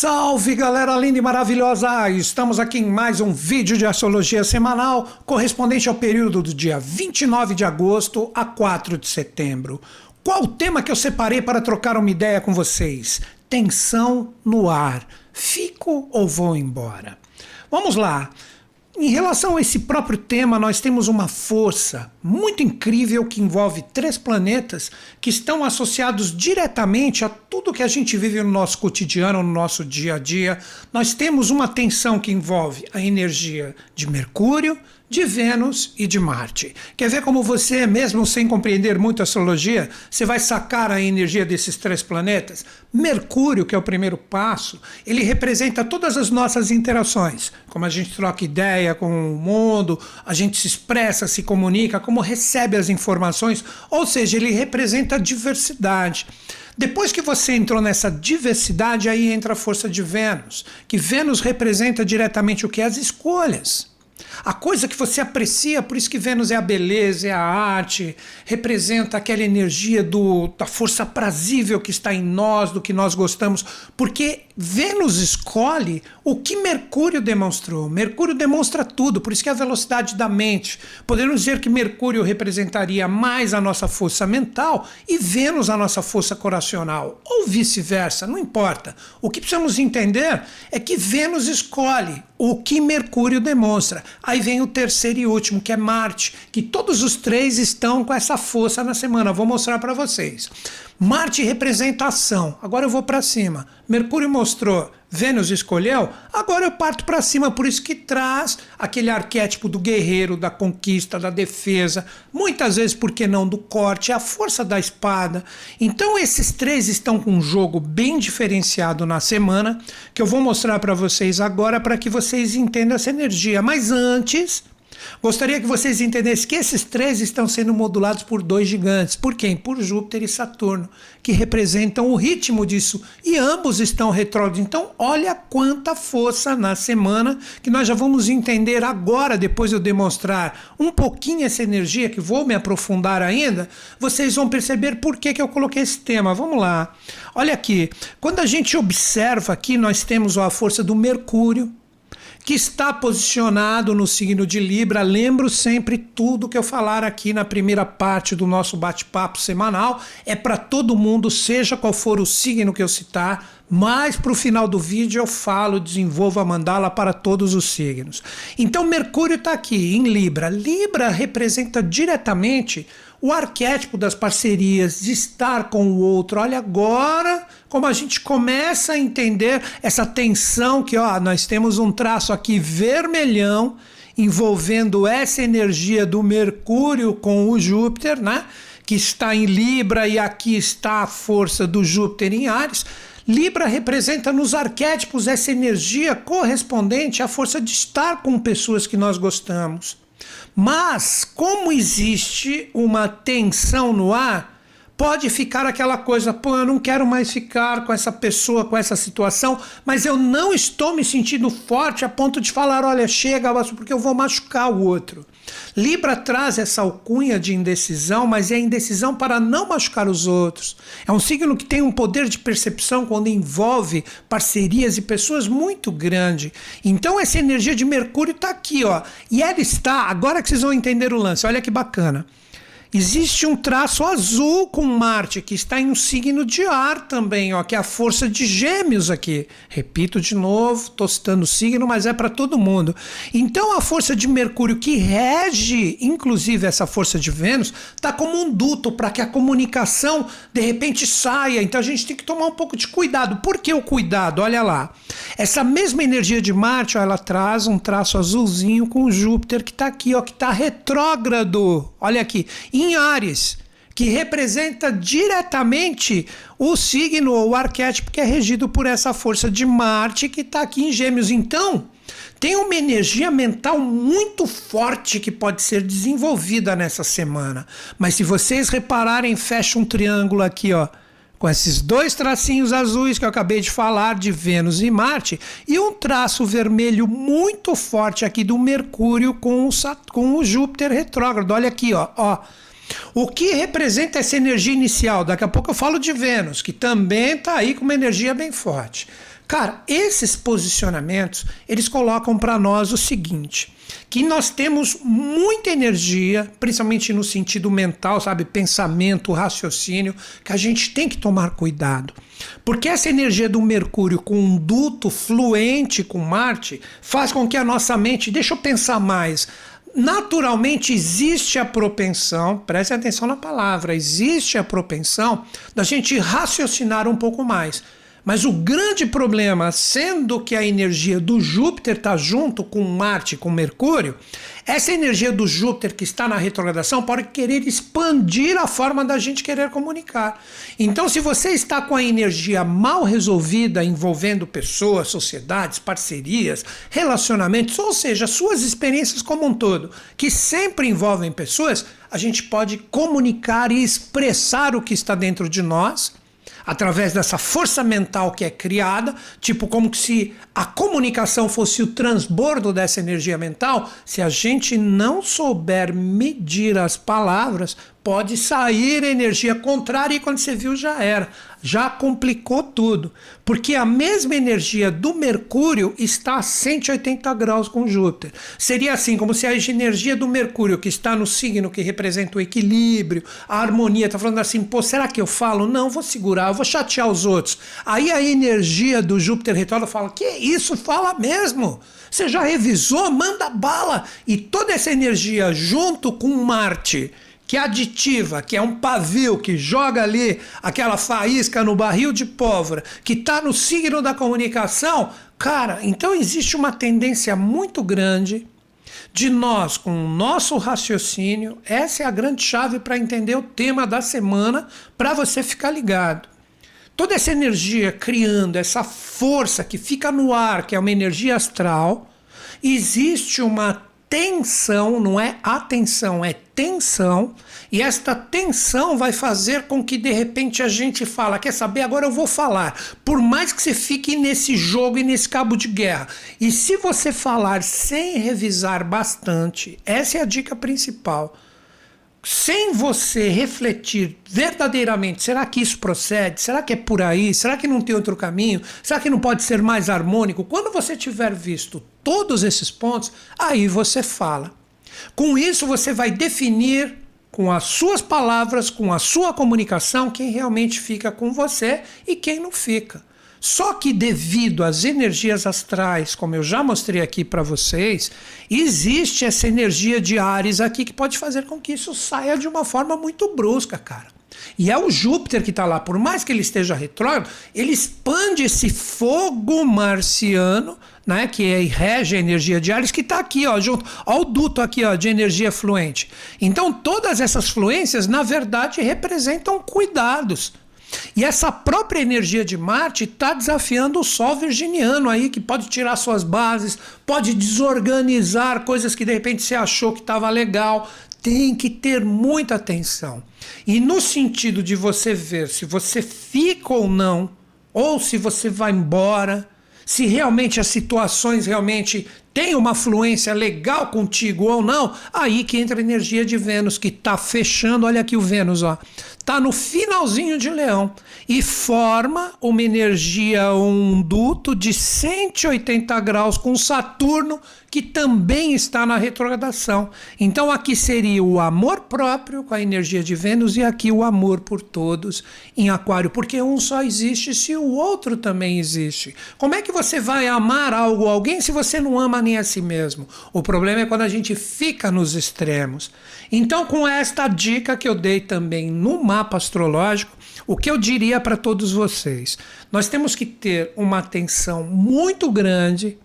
Salve galera linda e maravilhosa! Estamos aqui em mais um vídeo de astrologia semanal correspondente ao período do dia 29 de agosto a 4 de setembro. Qual o tema que eu separei para trocar uma ideia com vocês? Tensão no ar. Fico ou vou embora? Vamos lá. Em relação a esse próprio tema, nós temos uma força muito incrível que envolve três planetas que estão associados diretamente a tudo que a gente vive no nosso cotidiano, no nosso dia a dia. Nós temos uma tensão que envolve a energia de Mercúrio, de Vênus e de Marte. Quer ver como você, mesmo sem compreender muito a astrologia, você vai sacar a energia desses três planetas? Mercúrio, que é o primeiro passo, ele representa todas as nossas interações, como a gente troca ideia com o mundo, a gente se expressa, se comunica, como recebe as informações, ou seja, ele representa a diversidade. Depois que você entrou nessa diversidade, aí entra a força de Vênus, que Vênus representa diretamente o que? As escolhas. A coisa que você aprecia, por isso que Vênus é a beleza, é a arte, representa aquela energia do, da força prazível que está em nós, do que nós gostamos, porque Vênus escolhe o que Mercúrio demonstrou. Mercúrio demonstra tudo, por isso que é a velocidade da mente. Podemos dizer que Mercúrio representaria mais a nossa força mental e Vênus a nossa força coracional, ou vice-versa, não importa. O que precisamos entender é que Vênus escolhe o que Mercúrio demonstra. Aí vem o terceiro e último, que é Marte, que todos os três estão com essa força na semana. Vou mostrar para vocês. Marte representa ação. Agora eu vou para cima. Mercúrio mostrou, Vênus escolheu, agora eu parto para cima. Por isso que traz aquele arquétipo do guerreiro, da conquista, da defesa. Muitas vezes, por que não, do corte, a força da espada. Então esses três estão com um jogo bem diferenciado na semana, que eu vou mostrar para vocês agora para que vocês entendam essa energia. Mas antes, Gostaria que vocês entendessem que esses três estão sendo modulados por dois gigantes. Por quem? Por Júpiter e Saturno, que representam o ritmo disso. E ambos estão retrógrados. Então, olha quanta força na semana que nós já vamos entender agora, depois de eu demonstrar um pouquinho essa energia, que vou me aprofundar ainda, vocês vão perceber por que, que eu coloquei esse tema. Vamos lá. Olha aqui. Quando a gente observa aqui, nós temos a força do Mercúrio que está posicionado no signo de Libra. Lembro sempre tudo que eu falar aqui na primeira parte do nosso bate-papo semanal. É para todo mundo, seja qual for o signo que eu citar, mas para o final do vídeo eu falo, desenvolvo a mandala para todos os signos. Então Mercúrio está aqui em Libra. Libra representa diretamente o arquétipo das parcerias, de estar com o outro. Olha agora como a gente começa a entender essa tensão que ó, nós temos um traço aqui vermelhão envolvendo essa energia do Mercúrio com o Júpiter, né? Que está em Libra e aqui está a força do Júpiter em Ares. Libra representa nos arquétipos essa energia correspondente à força de estar com pessoas que nós gostamos. Mas, como existe uma tensão no ar, pode ficar aquela coisa, pô, eu não quero mais ficar com essa pessoa, com essa situação, mas eu não estou me sentindo forte a ponto de falar, olha, chega, porque eu vou machucar o outro. Libra traz essa alcunha de indecisão, mas é indecisão para não machucar os outros. É um signo que tem um poder de percepção quando envolve parcerias e pessoas muito grande. Então essa energia de Mercúrio está aqui, ó. E ela está, agora que vocês vão entender o lance, olha que bacana. Existe um traço azul com Marte, que está em um signo de ar também, ó, que é a força de gêmeos aqui. Repito de novo, estou citando o signo, mas é para todo mundo. Então a força de Mercúrio, que rege, inclusive, essa força de Vênus, está como um duto para que a comunicação de repente saia. Então a gente tem que tomar um pouco de cuidado. Por que o cuidado? Olha lá. Essa mesma energia de Marte, ó, ela traz um traço azulzinho com Júpiter, que está aqui, ó, que está retrógrado. Olha aqui em Ares, que representa diretamente o signo ou arquétipo que é regido por essa força de Marte que está aqui em Gêmeos. Então, tem uma energia mental muito forte que pode ser desenvolvida nessa semana. Mas se vocês repararem, fecha um triângulo aqui, ó com esses dois tracinhos azuis que eu acabei de falar de Vênus e Marte e um traço vermelho muito forte aqui do Mercúrio com o, com o Júpiter retrógrado. Olha aqui, ó, ó. O que representa essa energia inicial? Daqui a pouco eu falo de Vênus, que também está aí com uma energia bem forte. Cara, esses posicionamentos, eles colocam para nós o seguinte, que nós temos muita energia, principalmente no sentido mental, sabe, pensamento, raciocínio, que a gente tem que tomar cuidado. Porque essa energia do Mercúrio com um duto fluente com Marte faz com que a nossa mente, deixa eu pensar mais, naturalmente existe a propensão, preste atenção na palavra, existe a propensão da gente raciocinar um pouco mais. Mas o grande problema, sendo que a energia do Júpiter está junto com Marte, com Mercúrio, essa energia do Júpiter que está na retrogradação pode querer expandir a forma da gente querer comunicar. Então, se você está com a energia mal resolvida envolvendo pessoas, sociedades, parcerias, relacionamentos, ou seja, suas experiências como um todo, que sempre envolvem pessoas, a gente pode comunicar e expressar o que está dentro de nós através dessa força mental que é criada, tipo como se a comunicação fosse o transbordo dessa energia mental, se a gente não souber medir as palavras, pode sair energia contrária e quando você viu já era já complicou tudo, porque a mesma energia do Mercúrio está a 180 graus com Júpiter. Seria assim, como se a energia do Mercúrio, que está no signo que representa o equilíbrio, a harmonia, está falando assim, pô, será que eu falo? Não, vou segurar, eu vou chatear os outros. Aí a energia do Júpiter retrógrado fala, que isso, fala mesmo. Você já revisou? Manda bala. E toda essa energia junto com Marte que é aditiva, que é um pavio que joga ali aquela faísca no barril de pólvora, que está no signo da comunicação, cara, então existe uma tendência muito grande de nós, com o nosso raciocínio, essa é a grande chave para entender o tema da semana, para você ficar ligado. Toda essa energia criando, essa força que fica no ar, que é uma energia astral, existe uma tensão, não é atenção, é tensão, e esta tensão vai fazer com que de repente a gente fala, quer saber, agora eu vou falar. Por mais que você fique nesse jogo e nesse cabo de guerra. E se você falar sem revisar bastante, essa é a dica principal sem você refletir verdadeiramente, será que isso procede? Será que é por aí? Será que não tem outro caminho? Será que não pode ser mais harmônico? Quando você tiver visto todos esses pontos, aí você fala. Com isso, você vai definir com as suas palavras, com a sua comunicação, quem realmente fica com você e quem não fica. Só que devido às energias astrais, como eu já mostrei aqui para vocês, existe essa energia de Ares aqui que pode fazer com que isso saia de uma forma muito brusca, cara. E é o Júpiter que está lá, por mais que ele esteja retrógrado, ele expande esse fogo marciano, né, que é, rege a energia de Ares, que está aqui, ó, junto, ó, o duto aqui, ó, de energia fluente. Então, todas essas fluências, na verdade, representam cuidados, e essa própria energia de Marte está desafiando o Sol virginiano aí, que pode tirar suas bases, pode desorganizar coisas que de repente você achou que estava legal. Tem que ter muita atenção. E no sentido de você ver se você fica ou não, ou se você vai embora, se realmente as situações realmente têm uma fluência legal contigo ou não, aí que entra a energia de Vênus, que está fechando, olha aqui o Vênus, ó, está no finalzinho de Leão e forma uma energia, um duto de 180 graus com Saturno, que também está na retrogradação. Então aqui seria o amor próprio com a energia de Vênus e aqui o amor por todos em Aquário, porque um só existe se o outro também existe. Como é que você vai amar algo ou alguém se você não ama nem a si mesmo? O problema é quando a gente fica nos extremos. Então, com esta dica que eu dei também no mapa astrológico, o que eu diria para todos vocês? Nós temos que ter uma atenção muito grande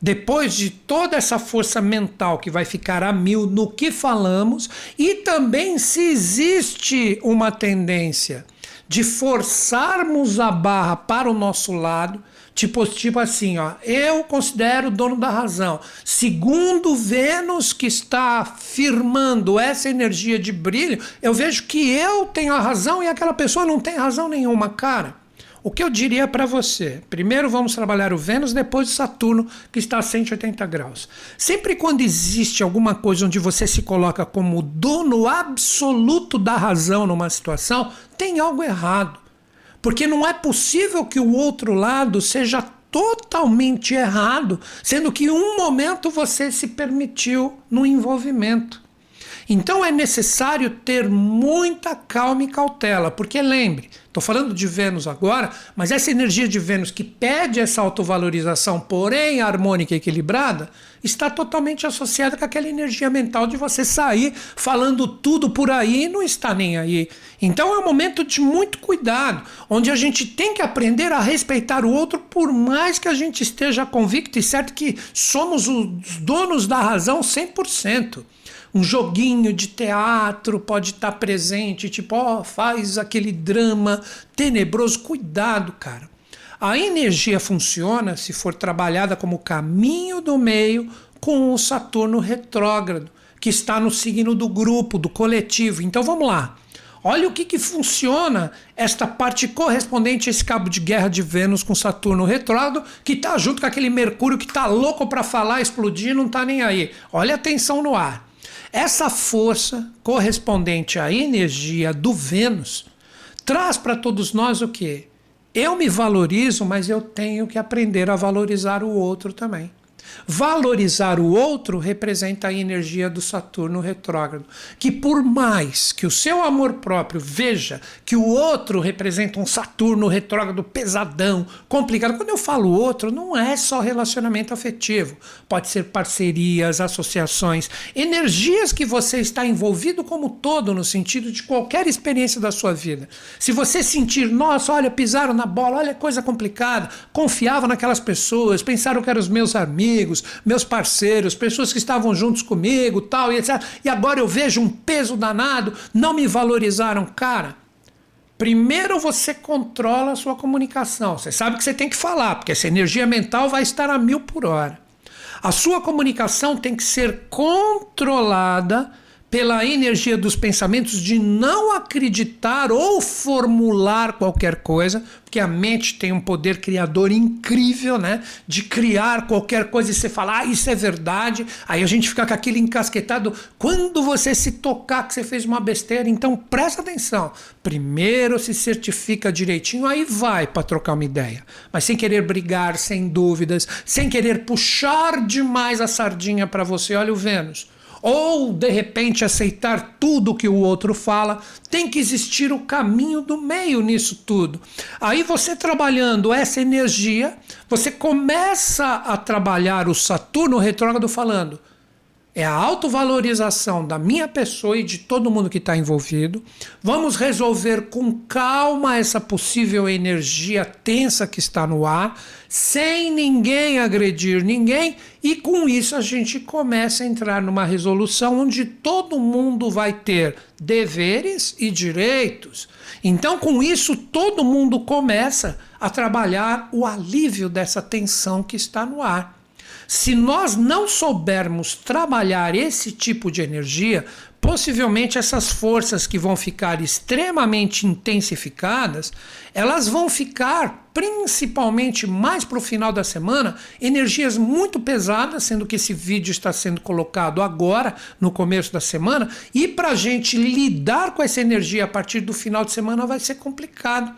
depois de toda essa força mental que vai ficar a mil no que falamos, e também se existe uma tendência de forçarmos a barra para o nosso lado, tipo, tipo assim, ó, eu considero o dono da razão. Segundo Vênus que está firmando essa energia de brilho, eu vejo que eu tenho a razão e aquela pessoa não tem razão nenhuma, cara. O que eu diria para você? Primeiro vamos trabalhar o Vênus, depois o Saturno, que está a 180 graus. Sempre quando existe alguma coisa onde você se coloca como dono absoluto da razão numa situação, tem algo errado. Porque não é possível que o outro lado seja totalmente errado, sendo que um momento você se permitiu no envolvimento. Então é necessário ter muita calma e cautela, porque lembre, estou falando de Vênus agora, mas essa energia de Vênus que pede essa autovalorização, porém harmônica e equilibrada, está totalmente associada com aquela energia mental de você sair falando tudo por aí e não está nem aí. Então é um momento de muito cuidado, onde a gente tem que aprender a respeitar o outro, por mais que a gente esteja convicto e certo que somos os donos da razão 100% um joguinho de teatro pode estar presente, tipo, oh, faz aquele drama tenebroso. Cuidado, cara. A energia funciona se for trabalhada como caminho do meio com o Saturno retrógrado, que está no signo do grupo, do coletivo. Então vamos lá. Olha o que, que funciona esta parte correspondente a esse cabo de guerra de Vênus com Saturno retrógrado, que está junto com aquele Mercúrio que está louco para falar, explodir, não está nem aí. Olha a tensão no ar. Essa força correspondente à energia do Vênus traz para todos nós o que? Eu me valorizo, mas eu tenho que aprender a valorizar o outro também. Valorizar o outro representa a energia do Saturno retrógrado, que por mais que o seu amor próprio veja que o outro representa um Saturno retrógrado pesadão, complicado. Quando eu falo outro, não é só relacionamento afetivo, pode ser parcerias, associações, energias que você está envolvido como todo no sentido de qualquer experiência da sua vida. Se você sentir, nossa, olha, pisaram na bola, olha coisa complicada, confiava naquelas pessoas, pensaram que eram os meus amigos, amigos, meus parceiros, pessoas que estavam juntos comigo, tal e etc. E agora eu vejo um peso danado, não me valorizaram, cara. Primeiro você controla a sua comunicação. Você sabe que você tem que falar, porque essa energia mental vai estar a mil por hora. A sua comunicação tem que ser controlada pela energia dos pensamentos de não acreditar ou formular qualquer coisa, porque a mente tem um poder criador incrível, né? De criar qualquer coisa e você falar, ah, isso é verdade. Aí a gente fica com aquilo encasquetado. Quando você se tocar que você fez uma besteira, então presta atenção. Primeiro se certifica direitinho, aí vai para trocar uma ideia. Mas sem querer brigar, sem dúvidas, sem querer puxar demais a sardinha para você. Olha o Vênus ou de repente aceitar tudo que o outro fala. Tem que existir o caminho do meio nisso tudo. Aí você trabalhando essa energia, você começa a trabalhar o Saturno retrógrado falando é a autovalorização da minha pessoa e de todo mundo que está envolvido. Vamos resolver com calma essa possível energia tensa que está no ar, sem ninguém agredir ninguém, e com isso a gente começa a entrar numa resolução onde todo mundo vai ter deveres e direitos. Então, com isso, todo mundo começa a trabalhar o alívio dessa tensão que está no ar. Se nós não soubermos trabalhar esse tipo de energia, possivelmente essas forças que vão ficar extremamente intensificadas, elas vão ficar principalmente mais para o final da semana, energias muito pesadas, sendo que esse vídeo está sendo colocado agora, no começo da semana, e para a gente lidar com essa energia a partir do final de semana vai ser complicado,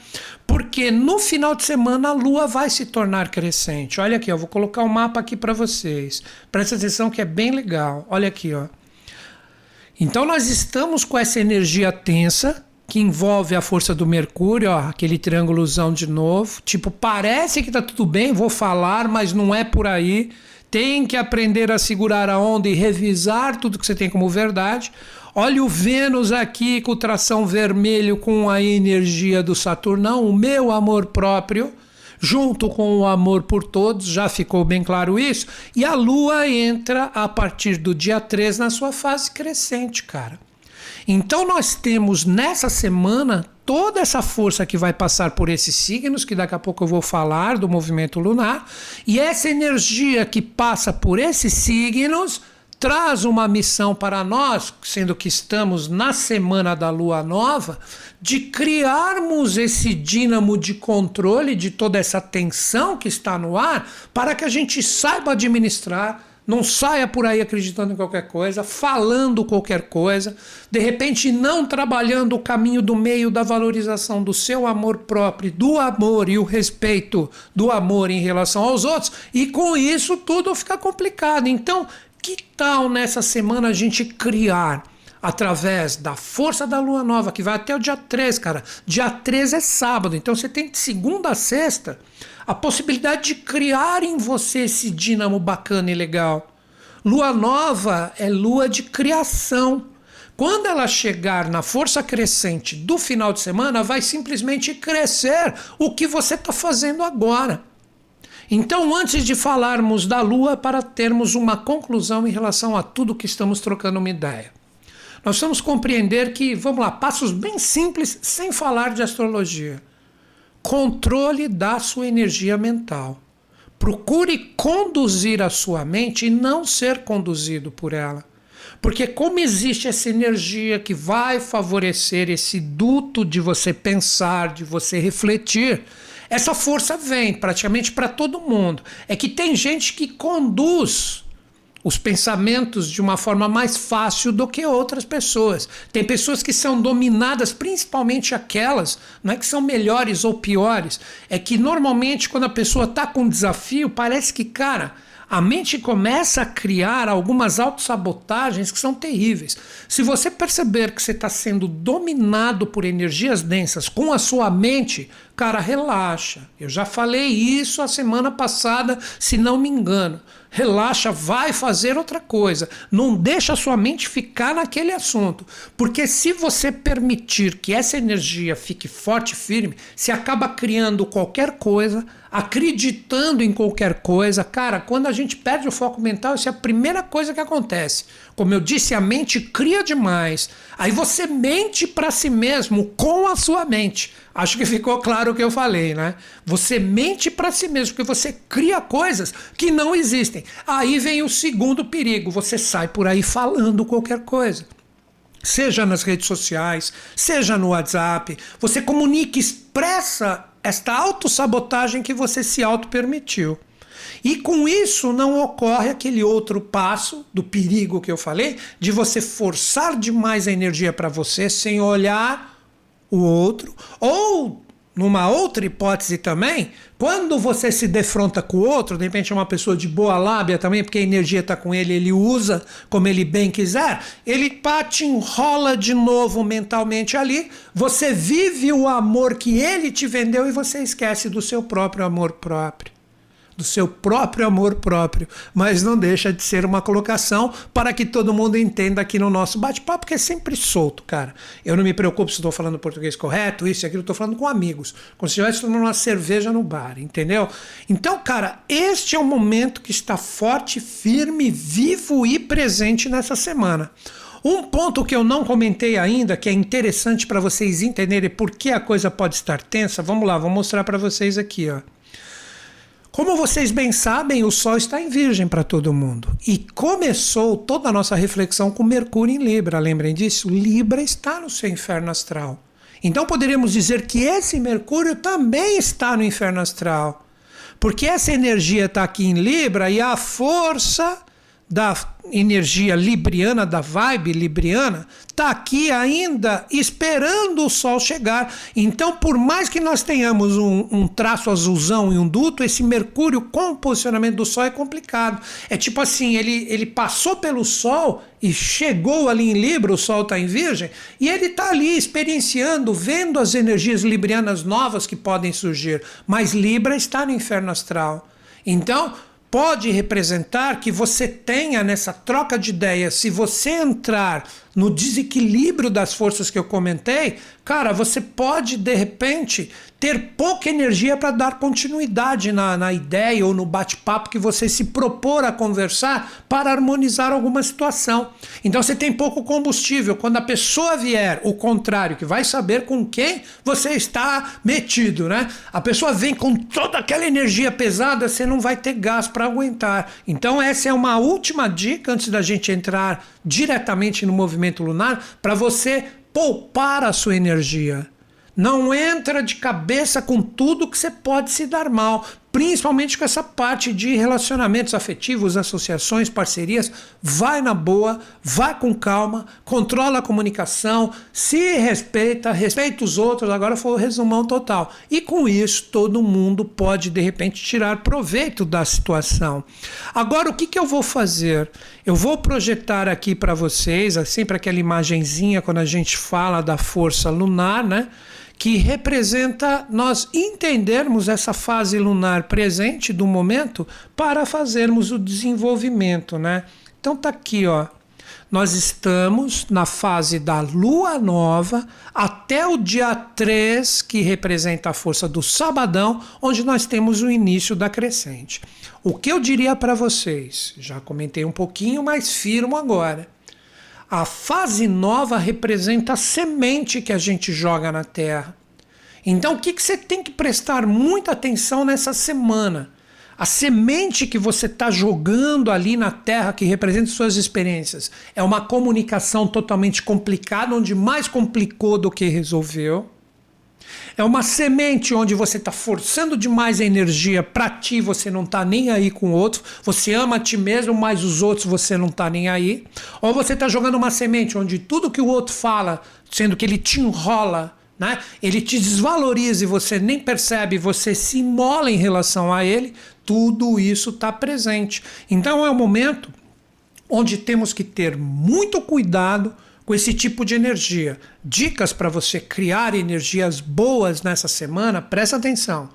porque no final de semana a lua vai se tornar crescente. Olha aqui, eu vou colocar o um mapa aqui para vocês. Presta atenção que é bem legal. Olha aqui, ó. Então nós estamos com essa energia tensa que envolve a força do Mercúrio, ó, aquele triângulozão de novo. Tipo, parece que tá tudo bem, vou falar, mas não é por aí. Tem que aprender a segurar a onda e revisar tudo que você tem como verdade. Olha o Vênus aqui com tração vermelho com a energia do Saturnão, o meu amor próprio junto com o amor por todos, já ficou bem claro isso. E a lua entra a partir do dia 3 na sua fase crescente, cara. Então nós temos nessa semana toda essa força que vai passar por esses signos, que daqui a pouco eu vou falar do movimento lunar, e essa energia que passa por esses signos traz uma missão para nós, sendo que estamos na semana da lua nova, de criarmos esse dínamo de controle de toda essa tensão que está no ar, para que a gente saiba administrar Não saia por aí acreditando em qualquer coisa, falando qualquer coisa, de repente não trabalhando o caminho do meio da valorização do seu amor próprio, do amor e o respeito do amor em relação aos outros, e com isso tudo fica complicado. Então, que tal nessa semana a gente criar? através da força da lua nova, que vai até o dia 3, cara. Dia 3 é sábado, então você tem de segunda a sexta a possibilidade de criar em você esse dínamo bacana e legal. Lua nova é lua de criação. Quando ela chegar na força crescente do final de semana, vai simplesmente crescer o que você está fazendo agora. Então, antes de falarmos da Lua, para termos uma conclusão em relação a tudo que estamos trocando uma ideia, nós vamos compreender que, vamos lá, passos bem simples, sem falar de astrologia controle da sua energia mental. Procure conduzir a sua mente e não ser conduzido por ela. Porque, como existe essa energia que vai favorecer esse duto de você pensar, de você refletir, essa força vem praticamente para todo mundo. É que tem gente que conduz os pensamentos de uma forma mais fácil do que outras pessoas. Tem pessoas que são dominadas, principalmente aquelas, não é que são melhores ou piores, é que normalmente quando a pessoa está com um desafio, parece que, cara, a mente começa a criar algumas autossabotagens que são terríveis. Se você perceber que você está sendo dominado por energias densas com a sua mente, cara, relaxa. Eu já falei isso a semana passada, se não me engano relaxa, vai fazer outra coisa. Não deixa a sua mente ficar naquele assunto. Porque se você permitir que essa energia fique forte e firme, se acaba criando qualquer coisa, acreditando em qualquer coisa. Cara, quando a gente perde o foco mental, isso é a primeira coisa que acontece. Como eu disse, a mente cria demais. Aí você mente para si mesmo com a sua mente. Acho que ficou claro o que eu falei, né? Você mente para si mesmo, porque você cria coisas que não existem. Aí vem o segundo perigo: você sai por aí falando qualquer coisa. Seja nas redes sociais, seja no WhatsApp, você comunica, expressa esta autossabotagem que você se auto-permitiu. E com isso não ocorre aquele outro passo do perigo que eu falei, de você forçar demais a energia para você sem olhar o outro, ou numa outra hipótese também, quando você se defronta com o outro, de repente é uma pessoa de boa lábia também, porque a energia está com ele, ele usa como ele bem quiser, ele te enrola de novo mentalmente ali, você vive o amor que ele te vendeu e você esquece do seu próprio amor próprio do seu próprio amor próprio, mas não deixa de ser uma colocação para que todo mundo entenda aqui no nosso bate-papo, que é sempre solto, cara. Eu não me preocupo se estou falando português correto, isso e aquilo, estou falando com amigos, como se estivesse tomando uma cerveja no bar, entendeu? Então, cara, este é um momento que está forte, firme, vivo e presente nessa semana. Um ponto que eu não comentei ainda, que é interessante para vocês entenderem por que a coisa pode estar tensa, vamos lá, vou mostrar para vocês aqui, ó. Como vocês bem sabem, o Sol está em Virgem para todo mundo. E começou toda a nossa reflexão com Mercúrio em Libra. Lembrem disso? Libra está no seu inferno astral. Então poderíamos dizer que esse Mercúrio também está no inferno astral. Porque essa energia está aqui em Libra e a força da energia libriana, da vibe libriana, está aqui ainda esperando o Sol chegar. Então, por mais que nós tenhamos um, um, traço azulzão e um duto, esse Mercúrio com o posicionamento do Sol é complicado. É tipo assim, ele, ele passou pelo Sol e chegou ali em Libra, o Sol está em Virgem, e ele está ali experienciando, vendo as energias librianas novas que podem surgir. Mas Libra está no inferno astral. Então, pode representar que você tenha nessa troca de ideias, se você entrar no desequilíbrio das forças que eu comentei, cara, você pode de repente ter pouca energia para dar continuidade na, na ideia ou no bate-papo que você se propor a conversar para harmonizar alguma situação. Então você tem pouco combustível. Quando a pessoa vier, o contrário, que vai saber com quem você está metido, né? A pessoa vem com toda aquela energia pesada, você não vai ter gás para aguentar. Então essa é uma última dica antes da gente entrar diretamente no movimento lunar para você poupar a sua energia. Não entra de cabeça com tudo que você pode se dar mal. Principalmente com essa parte de relacionamentos afetivos, associações, parcerias. Vai na boa, vai com calma, controla a comunicação, se respeita, respeita os outros. Agora foi o resumão total. E com isso, todo mundo pode de repente tirar proveito da situação. Agora, o que, que eu vou fazer? Eu vou projetar aqui para vocês, é sempre aquela imagenzinha quando a gente fala da força lunar, né? Que representa nós entendermos essa fase lunar presente do momento para fazermos o desenvolvimento, né? Então tá aqui, ó. Nós estamos na fase da lua nova até o dia 3, que representa a força do sabadão, onde nós temos o início da crescente. O que eu diria para vocês? Já comentei um pouquinho, mas firmo agora a fase nova representa a semente que a gente joga na terra. Então, o que, que você tem que prestar muita atenção nessa semana? A semente que você está jogando ali na terra, que representa suas experiências, é uma comunicação totalmente complicada, onde mais complicou do que resolveu. É uma semente onde você está forçando demais a energia para ti, você não está nem aí com o outro. Você ama a ti mesmo, mas os outros você não está nem aí. Ou você está jogando uma semente onde tudo que o outro fala, sendo que ele te enrola, né? ele te desvaloriza e você nem percebe, você se imola em relação a ele, tudo isso está presente. Então é um momento onde temos que ter muito cuidado com esse tipo de energia. Dicas para você criar energias boas nessa semana, presta atenção.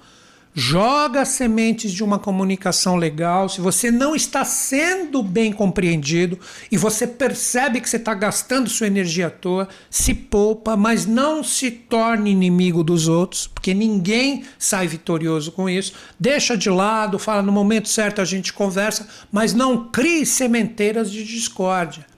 Joga sementes de uma comunicação legal. Se você não está sendo bem compreendido e você percebe que você está gastando sua energia à toa, se poupa, mas não se torne inimigo dos outros, porque ninguém sai vitorioso com isso. Deixa de lado, fala no momento certo a gente conversa, mas não crie sementeiras de discórdia.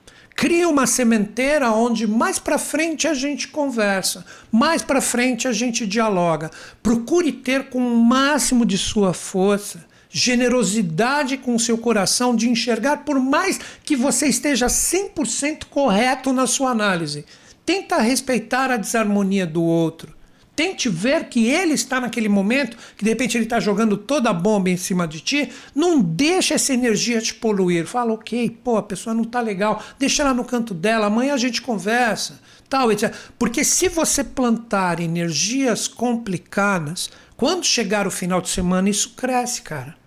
Cria uma sementeira onde mais para frente a gente conversa, mais para frente a gente dialoga. Procure ter com o máximo de sua força generosidade com seu coração de enxergar, por mais que você esteja 100% correto na sua análise. Tenta respeitar a desarmonia do outro. Tente ver que ele está naquele momento, que de repente ele está jogando toda a bomba em cima de ti. Não deixa essa energia te poluir. Fala, ok, pô, a pessoa não está legal, deixa ela no canto dela, amanhã a gente conversa, tal, etc. Porque se você plantar energias complicadas, quando chegar o final de semana, isso cresce, cara.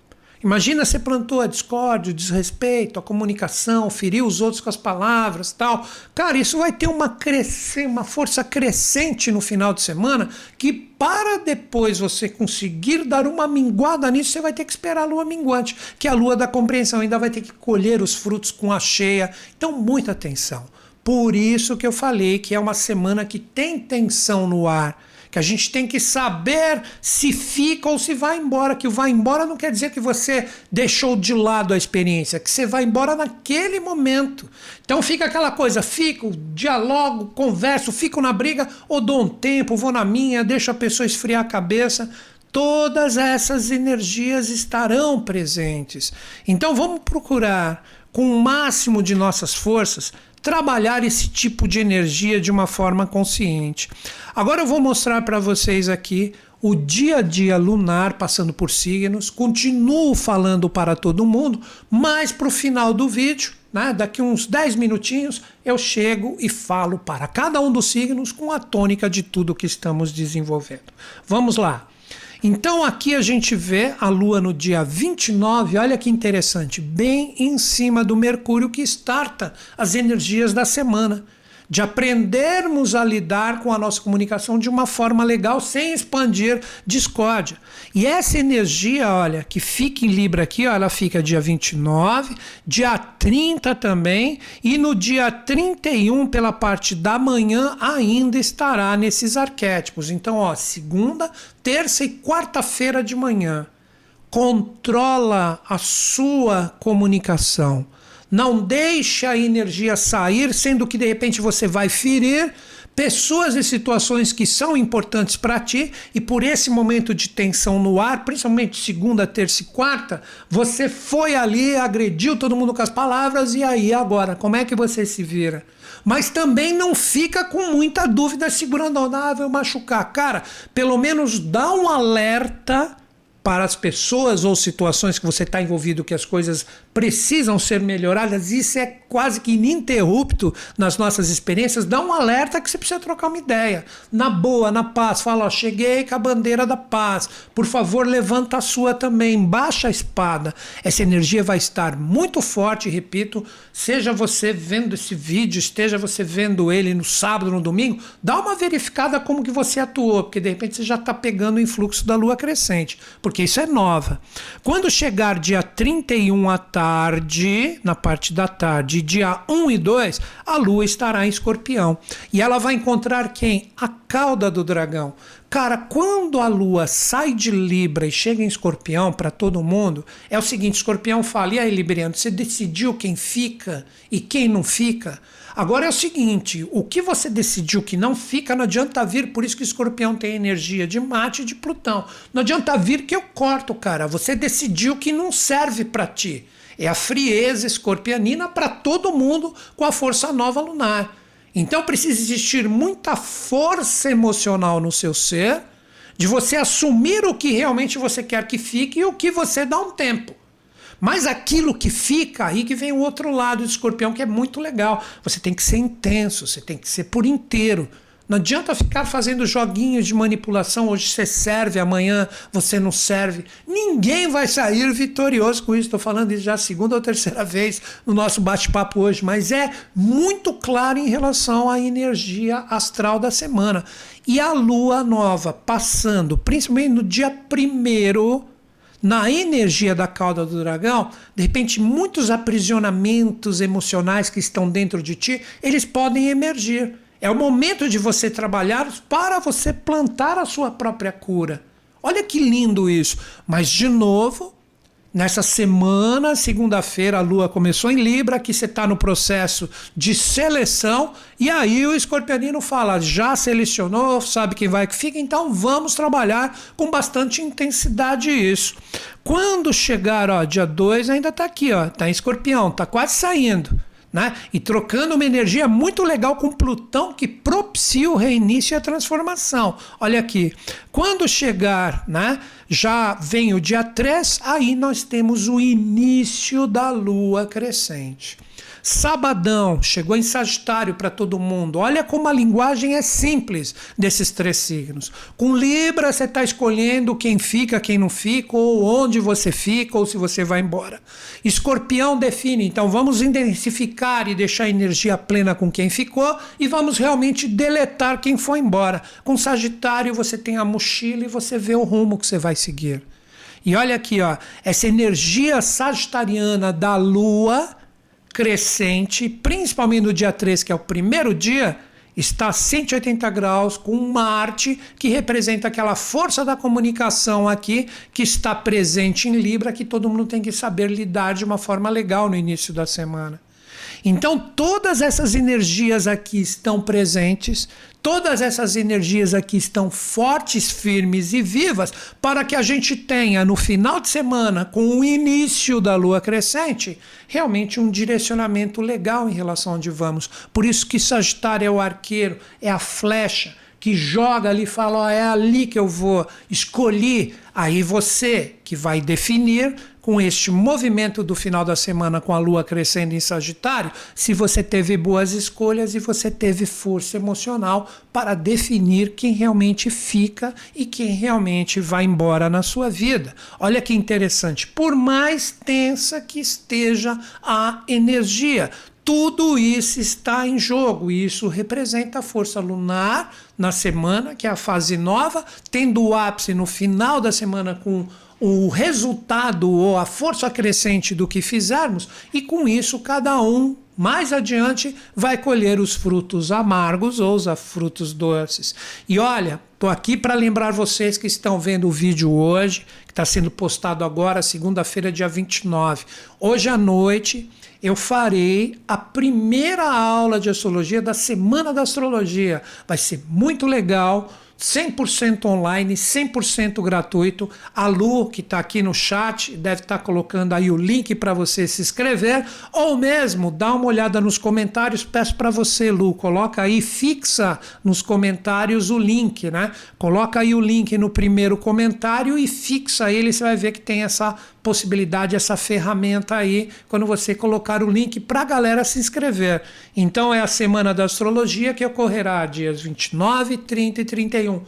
Imagina você plantou a discórdia, o desrespeito, a comunicação, feriu os outros com as palavras tal. Cara, isso vai ter uma, crescer, uma força crescente no final de semana que para depois você conseguir dar uma minguada nisso, você vai ter que esperar a lua minguante, que é a lua da compreensão. Ainda vai ter que colher os frutos com a cheia. Então, muita atenção. Por isso que eu falei que é uma semana que tem tensão no ar que a gente tem que saber se fica ou se vai embora. Que o vai embora não quer dizer que você deixou de lado a experiência, que você vai embora naquele momento. Então fica aquela coisa, fico, dialogo, converso, fico na briga, ou dou um tempo, vou na minha, deixo a pessoa esfriar a cabeça. Todas essas energias estarão presentes. Então vamos procurar, com o máximo de nossas forças, trabalhar esse tipo de energia de uma forma consciente. Agora eu vou mostrar para vocês aqui o dia a dia lunar passando por signos. Continuo falando para todo mundo, mas para o final do vídeo, né, daqui uns 10 minutinhos, eu chego e falo para cada um dos signos com a tônica de tudo que estamos desenvolvendo. Vamos lá. Então aqui a gente vê a Lua no dia 29, olha que interessante, bem em cima do Mercúrio que starta as energias da semana de aprendermos a lidar com a nossa comunicação de uma forma legal, sem expandir discórdia. E essa energia, olha, que fica em Libra aqui, ó, ela fica dia 29, dia 30 também, e no dia 31, pela parte da manhã, ainda estará nesses arquétipos. Então, ó, segunda, terça e quarta-feira de manhã. Controla a sua comunicação não deixe a energia sair, sendo que de repente você vai ferir pessoas e situações que são importantes para ti e por esse momento de tensão no ar, principalmente segunda, terça e quarta, você foi ali, agrediu todo mundo com as palavras e aí agora, como é que você se vira? Mas também não fica com muita dúvida segurando, ah, vai machucar. Cara, pelo menos dá um alerta para as pessoas ou situações que você está envolvido que as coisas precisam ser melhoradas, isso é quase que ininterrupto nas nossas experiências, dá um alerta que você precisa trocar uma ideia. Na boa, na paz, fala, ó, cheguei com a bandeira da paz. Por favor, levanta a sua também, baixa a espada. Essa energia vai estar muito forte, repito, seja você vendo esse vídeo, esteja você vendo ele no sábado, no domingo, dá uma verificada como que você atuou, porque de repente você já está pegando o influxo da lua crescente, porque isso é nova. Quando chegar dia 31 à tarde, tarde, na parte da tarde, dia 1 e 2, a lua estará em escorpião. E ela vai encontrar quem? A cauda do dragão. Cara, quando a lua sai de Libra e chega em escorpião para todo mundo, é o seguinte: escorpião fala, e aí, Libriano, você decidiu quem fica e quem não fica? Agora é o seguinte: o que você decidiu que não fica, não adianta vir, por isso que escorpião tem energia de Marte e de Plutão. Não adianta vir que eu corto, cara. Você decidiu que não serve para ti. É a frieza escorpianina para todo mundo com a força nova lunar. Então precisa existir muita força emocional no seu ser de você assumir o que realmente você quer que fique e o que você dá um tempo. Mas aquilo que fica, aí que vem o outro lado do escorpião, que é muito legal. Você tem que ser intenso, você tem que ser por inteiro. Não adianta ficar fazendo joguinhos de manipulação. Hoje você serve, amanhã você não serve. Ninguém vai sair vitorioso com isso. Estou falando isso já a segunda ou terceira vez no nosso bate-papo hoje, mas é muito claro em relação à energia astral da semana. E a lua nova passando, principalmente no dia primeiro, na energia da cauda do dragão, de repente muitos aprisionamentos emocionais que estão dentro de ti, eles podem emergir. É o momento de você trabalhar para você plantar a sua própria cura. Olha que lindo isso. Mas, de novo, nessa semana, segunda-feira, a lua começou em Libra, que você está no processo de seleção, e aí o escorpionino fala: já selecionou, sabe quem vai que fica, então vamos trabalhar com bastante intensidade isso. Quando chegar, ó, dia 2, ainda está aqui, ó, está em escorpião, está quase saindo né? E trocando uma energia muito legal com Plutão que propicia o reinício e a transformação. Olha aqui, quando chegar, né? Já vem o dia 3, aí nós temos o início da lua crescente. Sabadão chegou em Sagitário para todo mundo. Olha como a linguagem é simples desses três signos. Com Libra você está escolhendo quem fica, quem não fica, ou onde você fica, ou se você vai embora. Escorpião define, então vamos intensificar e deixar energia plena com quem ficou e vamos realmente deletar quem foi embora. Com Sagitário você tem a mochila e você vê o rumo que você vai seguir. E olha aqui, ó, essa energia sagitariana da Lua crescente, principalmente no dia 3, que é o primeiro dia, está a 180 graus com Marte, que representa aquela força da comunicação aqui, que está presente em Libra, que todo mundo tem que saber lidar de uma forma legal no início da semana. Então, todas essas energias aqui estão presentes, todas essas energias aqui estão fortes, firmes e vivas para que a gente tenha no final de semana, com o início da lua crescente, realmente um direcionamento legal em relação a onde vamos. Por isso que Sagitário é o arqueiro, é a flecha que joga ali e fala: oh, é ali que eu vou, escolhi. Aí você que vai definir com este movimento do final da semana com a lua crescendo em Sagitário, se você teve boas escolhas e você teve força emocional para definir quem realmente fica e quem realmente vai embora na sua vida. Olha que interessante, por mais tensa que esteja a energia, tudo isso está em jogo e isso representa a força lunar na semana, que é a fase nova, tendo o ápice no final da semana com o resultado ou a força crescente do que fizermos, e com isso cada um mais adiante vai colher os frutos amargos ou os frutos doces. E olha, estou aqui para lembrar vocês que estão vendo o vídeo hoje, que está sendo postado agora, segunda-feira, dia 29. Hoje à noite eu farei a primeira aula de astrologia da Semana da Astrologia. Vai ser muito legal 100% online, 100% gratuito. A Lu, que está aqui no chat, deve estar tá colocando aí o link para você se inscrever, ou mesmo dá uma olhada nos comentários. Peço para você, Lu, coloca aí, fixa nos comentários o link, né? Coloca aí o link no primeiro comentário e fixa ele, você vai ver que tem essa possibilidade, essa ferramenta aí, quando você colocar o link para a galera se inscrever. Então é a Semana da Astrologia que ocorrerá dias 29, 30 e 31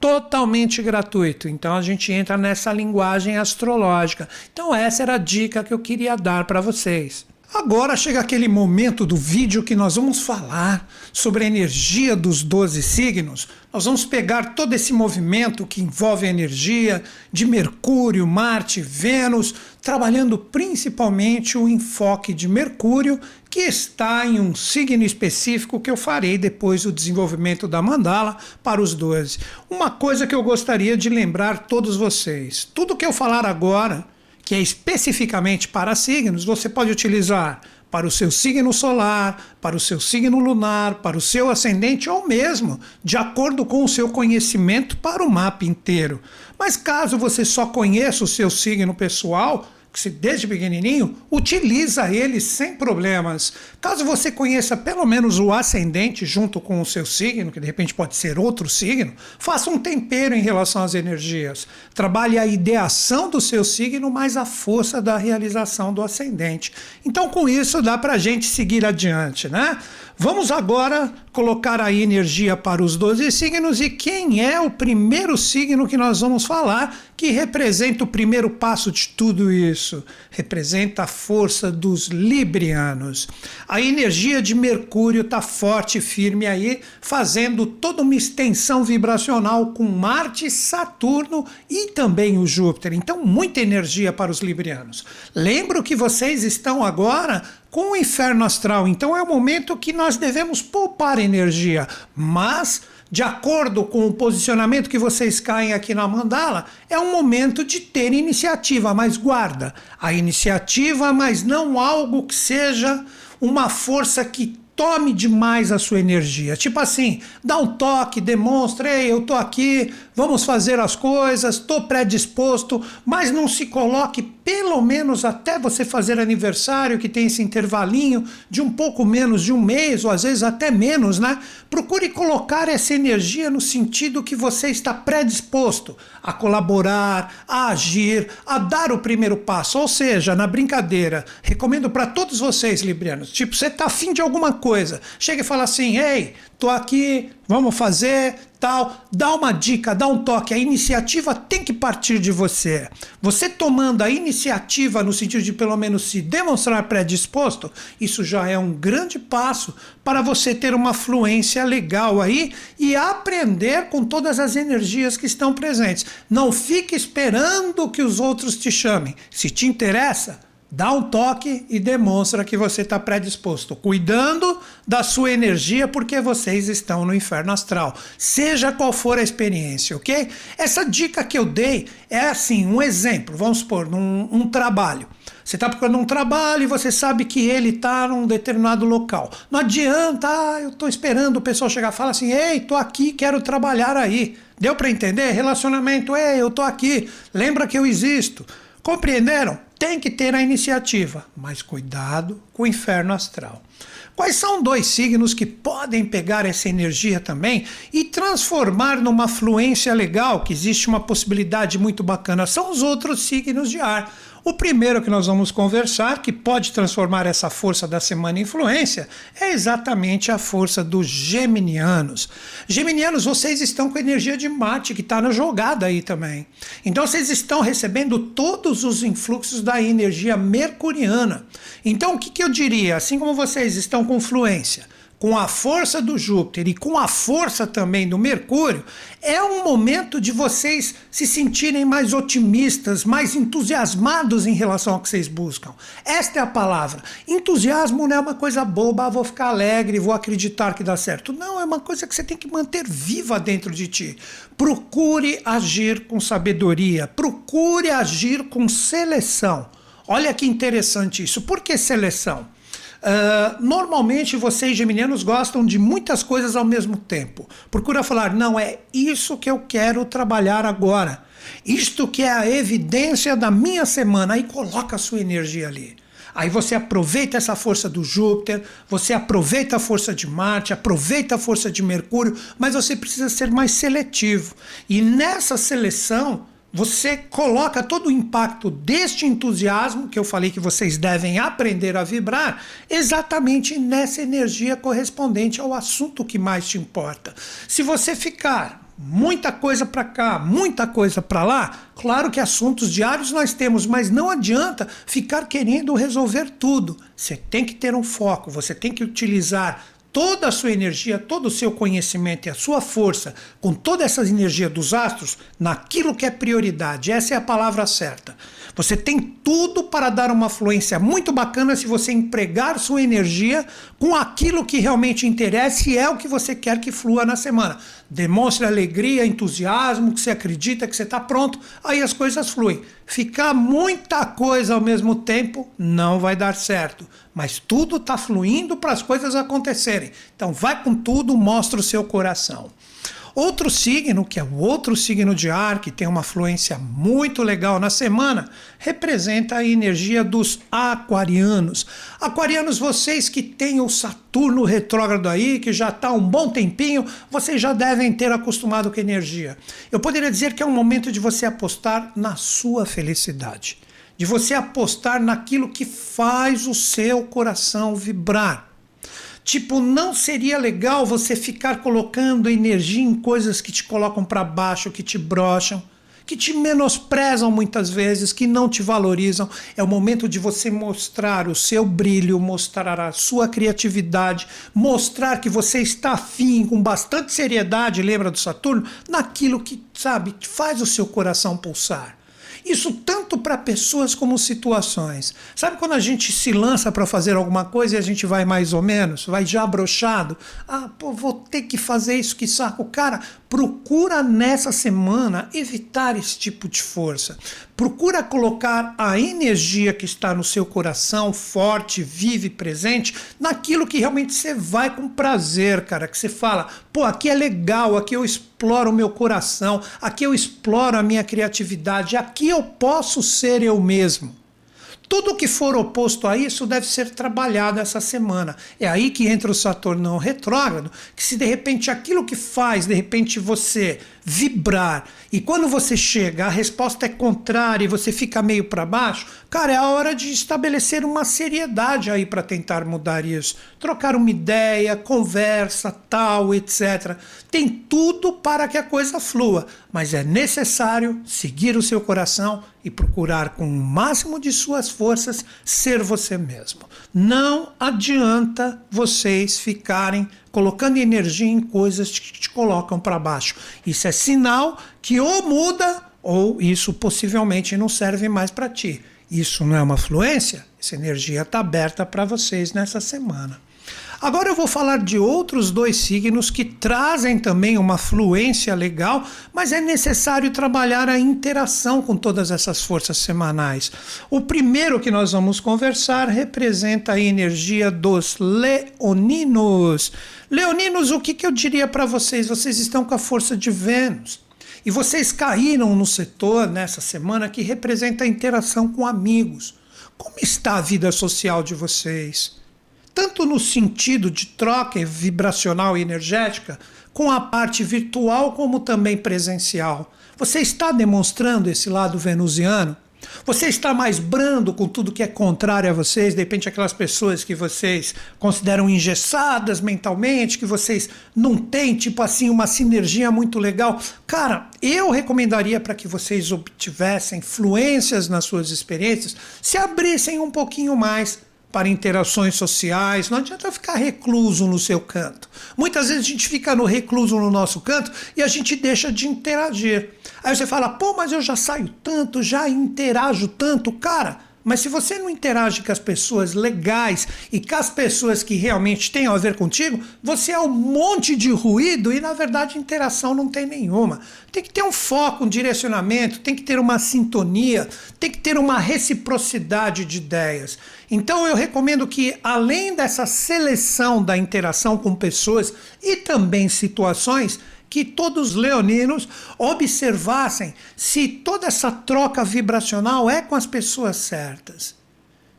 totalmente gratuito. Então a gente entra nessa linguagem astrológica. Então essa era a dica que eu queria dar para vocês. Agora chega aquele momento do vídeo que nós vamos falar sobre a energia dos 12 signos. Nós vamos pegar todo esse movimento que envolve a energia de Mercúrio, Marte, Vênus, trabalhando principalmente o enfoque de Mercúrio, que está em um signo específico que eu farei depois do desenvolvimento da mandala para os 12. Uma coisa que eu gostaria de lembrar todos vocês: tudo que eu falar agora que é especificamente para signos, você pode utilizar para o seu signo solar, para o seu signo lunar, para o seu ascendente ou mesmo de acordo com o seu conhecimento para o mapa inteiro. Mas caso você só conheça o seu signo pessoal, que desde pequenininho, utiliza ele sem problemas. Caso você conheça pelo menos o ascendente junto com o seu signo, que de repente pode ser outro signo, faça um tempero em relação às energias. Trabalhe a ideação do seu signo mais a força da realização do ascendente. Então, com isso, dá para a gente seguir adiante, né? Vamos agora colocar a energia para os 12 signos e quem é o primeiro signo que nós vamos falar que representa o primeiro passo de tudo isso? Representa a força dos librianos. A energia de Mercúrio está forte e firme aí, fazendo toda uma extensão vibracional com Marte, Saturno e também o Júpiter. Então, muita energia para os librianos. Lembro que vocês estão agora com o inferno astral. Então é o momento que nós devemos poupar energia, mas de acordo com o posicionamento que vocês caem aqui na mandala, é um momento de ter iniciativa, mas guarda a iniciativa, mas não algo que seja uma força que tome demais a sua energia. Tipo assim, dá um toque, demonstra, ei, eu tô aqui, vamos fazer as coisas, estou predisposto, mas não se coloque pelo menos até você fazer aniversário, que tem esse intervalinho de um pouco menos de um mês, ou às vezes até menos, né? Procure colocar essa energia no sentido que você está predisposto a colaborar, a agir, a dar o primeiro passo. Ou seja, na brincadeira, recomendo para todos vocês, Librianos, tipo, você está afim de alguma coisa, chega e fala assim, ei, tô aqui, vamos fazer, tal. Dá uma dica, dá um toque. A iniciativa tem que partir de você. Você tomando a iniciativa no sentido de pelo menos se demonstrar predisposto, isso já é um grande passo para você ter uma fluência legal aí e aprender com todas as energias que estão presentes. Não fique esperando que os outros te chamem. Se te interessa, dá um toque e demonstra que você está predisposto, cuidando da sua energia porque vocês estão no inferno astral, seja qual for a experiência, ok? Essa dica que eu dei é assim, um exemplo, vamos supor, num um trabalho. Você está procurando um trabalho e você sabe que ele está num determinado local. Não adianta, ah, eu estou esperando o pessoal chegar e falar assim, ei, estou aqui, quero trabalhar aí. Deu para entender? Relacionamento, ei, eu estou aqui, lembra que eu existo. Compreenderam? Tem que ter a iniciativa, mas cuidado com o inferno astral. Quais são dois signos que podem pegar essa energia também e transformar numa fluência legal, que existe uma possibilidade muito bacana? São os outros signos de ar. O primeiro que nós vamos conversar, que pode transformar essa força da semana em influência, é exatamente a força dos geminianos. Geminianos, vocês estão com a energia de Marte, que está na jogada aí também. Então, vocês estão recebendo todos os influxos da energia mercuriana. Então, o que, que eu diria? Assim como vocês estão com fluência, com a força do Júpiter e com a força também do Mercúrio, é um momento de vocês se sentirem mais otimistas, mais entusiasmados em relação ao que vocês buscam. Esta é a palavra. Entusiasmo não é uma coisa boba, ah, vou ficar alegre, vou acreditar que dá certo. Não, é uma coisa que você tem que manter viva dentro de ti. Procure agir com sabedoria, procure agir com seleção. Olha que interessante isso. Por que seleção? Uh, normalmente vocês geminianos gostam de muitas coisas ao mesmo tempo. Procura falar, não, é isso que eu quero trabalhar agora. Isto que é a evidência da minha semana. Aí coloca a sua energia ali. Aí você aproveita essa força do Júpiter, você aproveita a força de Marte, aproveita a força de Mercúrio, mas você precisa ser mais seletivo. E nessa seleção, você coloca todo o impacto deste entusiasmo, que eu falei que vocês devem aprender a vibrar, exatamente nessa energia correspondente ao assunto que mais te importa. Se você ficar muita coisa para cá, muita coisa para lá. Claro que assuntos diários nós temos, mas não adianta ficar querendo resolver tudo. Você tem que ter um foco, você tem que utilizar toda a sua energia, todo o seu conhecimento e a sua força, com toda essa energia dos astros, naquilo que é prioridade. Essa é a palavra certa. Você tem tudo para dar uma fluência muito bacana se você empregar sua energia com aquilo que realmente interessa e é o que você quer que flua na semana. Demonstre alegria, entusiasmo, que você acredita que você está pronto, aí as coisas fluem. Ficar muita coisa ao mesmo tempo não vai dar certo, mas tudo está fluindo para as coisas acontecerem. Então vai com tudo, mostra o seu coração. Outro signo, que é o outro signo de ar, que tem uma fluência muito legal na semana, representa a energia dos aquarianos. Aquarianos, vocês que têm o Saturno retrógrado aí, que já está um bom tempinho, vocês já devem ter acostumado com a energia. Eu poderia dizer que é um momento de você apostar na sua felicidade, de você apostar naquilo que faz o seu coração vibrar. Tipo, não seria legal você ficar colocando energia em coisas que te colocam para baixo, que te brocham, que te menosprezam muitas vezes, que não te valorizam. É o momento de você mostrar o seu brilho, mostrar a sua criatividade, mostrar que você está afim com bastante seriedade, lembra do Saturno, naquilo que, sabe, faz o seu coração pulsar. Isso tanto para pessoas como situações. Sabe quando a gente se lança para fazer alguma coisa e a gente vai mais ou menos, vai já brochado? Ah, pô, vou ter que fazer isso, que saco. Cara, procura nessa semana evitar esse tipo de força. Procura colocar a energia que está no seu coração, forte, vive, presente, naquilo que realmente você vai com prazer, cara. Que você fala, pô, aqui é legal, aqui eu exploro o meu coração, aqui eu exploro a minha criatividade, aqui eu posso ser eu mesmo. Tudo que for oposto a isso deve ser trabalhado essa semana. É aí que entra o Saturno retrógrado, que se de repente aquilo que faz, de repente você vibrar, e quando você chega, a resposta é contrária e você fica meio para baixo, cara, é a hora de estabelecer uma seriedade aí para tentar mudar isso. Trocar uma ideia, conversa, tal, etc. Tem tudo para que a coisa flua, mas é necessário seguir o seu coração e procurar com o máximo de suas forças ser você mesmo. Não adianta vocês ficarem colocando energia em coisas que te colocam para baixo. Isso é sinal que ou muda ou isso possivelmente não serve mais para ti. Isso não é uma fluência? Essa energia está aberta para vocês nessa semana. Agora eu vou falar de outros dois signos que trazem também uma fluência legal, mas é necessário trabalhar a interação com todas essas forças semanais. O primeiro que nós vamos conversar representa a energia dos leoninos. Leoninos, o que, que eu diria para vocês? Vocês estão com a força de Vênus. E vocês caíram no setor nessa semana que representa a interação com amigos. Como está a vida social de vocês? Tanto no sentido de troca vibracional e energética, com a parte virtual como também presencial. Você está demonstrando esse lado venusiano? Você está mais brando com tudo que é contrário a vocês, de repente aquelas pessoas que vocês consideram engessadas mentalmente, que vocês não têm, tipo assim, uma sinergia muito legal. Cara, eu recomendaria para que vocês obtivessem fluências nas suas experiências, se abrissem um pouquinho mais para interações sociais. Não adianta ficar recluso no seu canto. Muitas vezes a gente fica no recluso no nosso canto e a gente deixa de interagir. Aí você fala, pô, mas eu já saio tanto, já interajo tanto. Cara, Mas se você não interage com as pessoas legais e com as pessoas que realmente têm a ver contigo, você é um monte de ruído e na verdade interação não tem nenhuma. Tem que ter um foco, um direcionamento, tem que ter uma sintonia, tem que ter uma reciprocidade de ideias. Então eu recomendo que, além dessa seleção da interação com pessoas e também situações, que todos os leoninos observassem se toda essa troca vibracional é com as pessoas certas.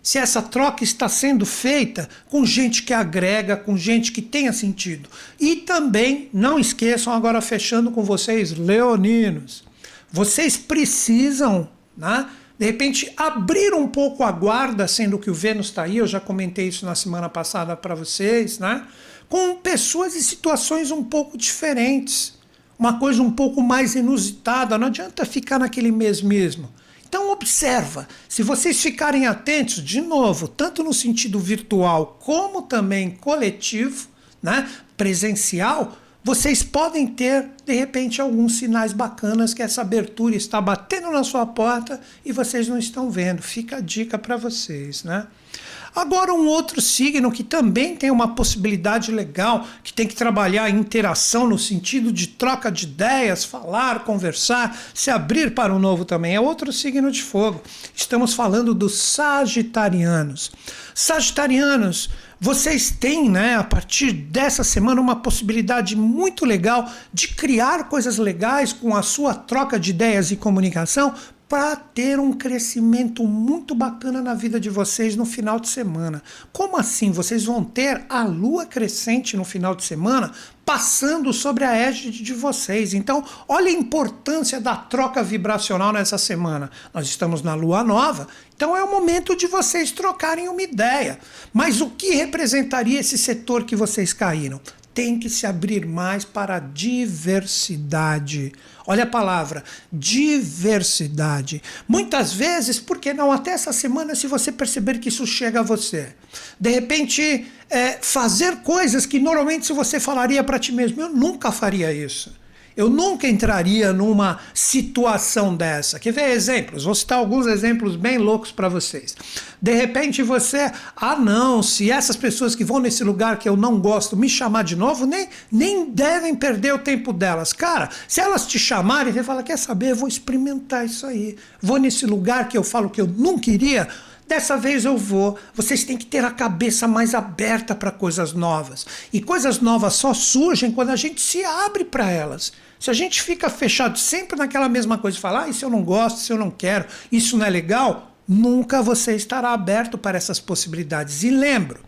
Se essa troca está sendo feita com gente que agrega, com gente que tenha sentido. E também, não esqueçam, agora fechando com vocês, leoninos, vocês precisam, né? De repente, abrir um pouco a guarda, sendo que o Vênus está aí, eu já comentei isso na semana passada para vocês, né? Com pessoas e situações um pouco diferentes, uma coisa um pouco mais inusitada, não adianta ficar naquele mesmo. Então observa, se vocês ficarem atentos, de novo, tanto no sentido virtual como também coletivo, né, presencial, vocês podem ter, de repente, alguns sinais bacanas que essa abertura está batendo na sua porta e vocês não estão vendo. Fica a dica para vocês, né? Agora, um outro signo que também tem uma possibilidade legal, que tem que trabalhar a interação no sentido de troca de ideias, falar, conversar, se abrir para o novo também, é outro signo de fogo. Estamos falando dos Sagitarianos. Sagitarianos vocês têm, né, a partir dessa semana, uma possibilidade muito legal de criar coisas legais com a sua troca de ideias e comunicação para ter um crescimento muito bacana na vida de vocês no final de semana. Como assim? Vocês vão ter a lua crescente no final de semana passando sobre a égide de vocês. Então, olha a importância da troca vibracional nessa semana. Nós estamos na lua nova, então é o momento de vocês trocarem uma ideia. Mas o que representaria esse setor que vocês caíram? Tem que se abrir mais para a diversidade. Olha a palavra, diversidade. Muitas vezes, porque não até essa semana, se você perceber que isso chega a você. De repente, é, fazer coisas que normalmente se você falaria para ti mesmo, eu nunca faria isso. Eu nunca entraria numa situação dessa. Quer ver exemplos? Vou citar alguns exemplos bem loucos para vocês. De repente você, ah não, se essas pessoas que vão nesse lugar que eu não gosto me chamar de novo, nem, nem devem perder o tempo delas. Cara, se elas te chamarem, você fala, quer saber, eu vou experimentar isso aí. Vou nesse lugar que eu falo que eu não queria, Dessa vez eu vou. Vocês têm que ter a cabeça mais aberta para coisas novas. E coisas novas só surgem quando a gente se abre para elas. Se a gente fica fechado sempre naquela mesma coisa, falar, ah, isso eu não gosto, isso eu não quero, isso não é legal, nunca você estará aberto para essas possibilidades. E lembro,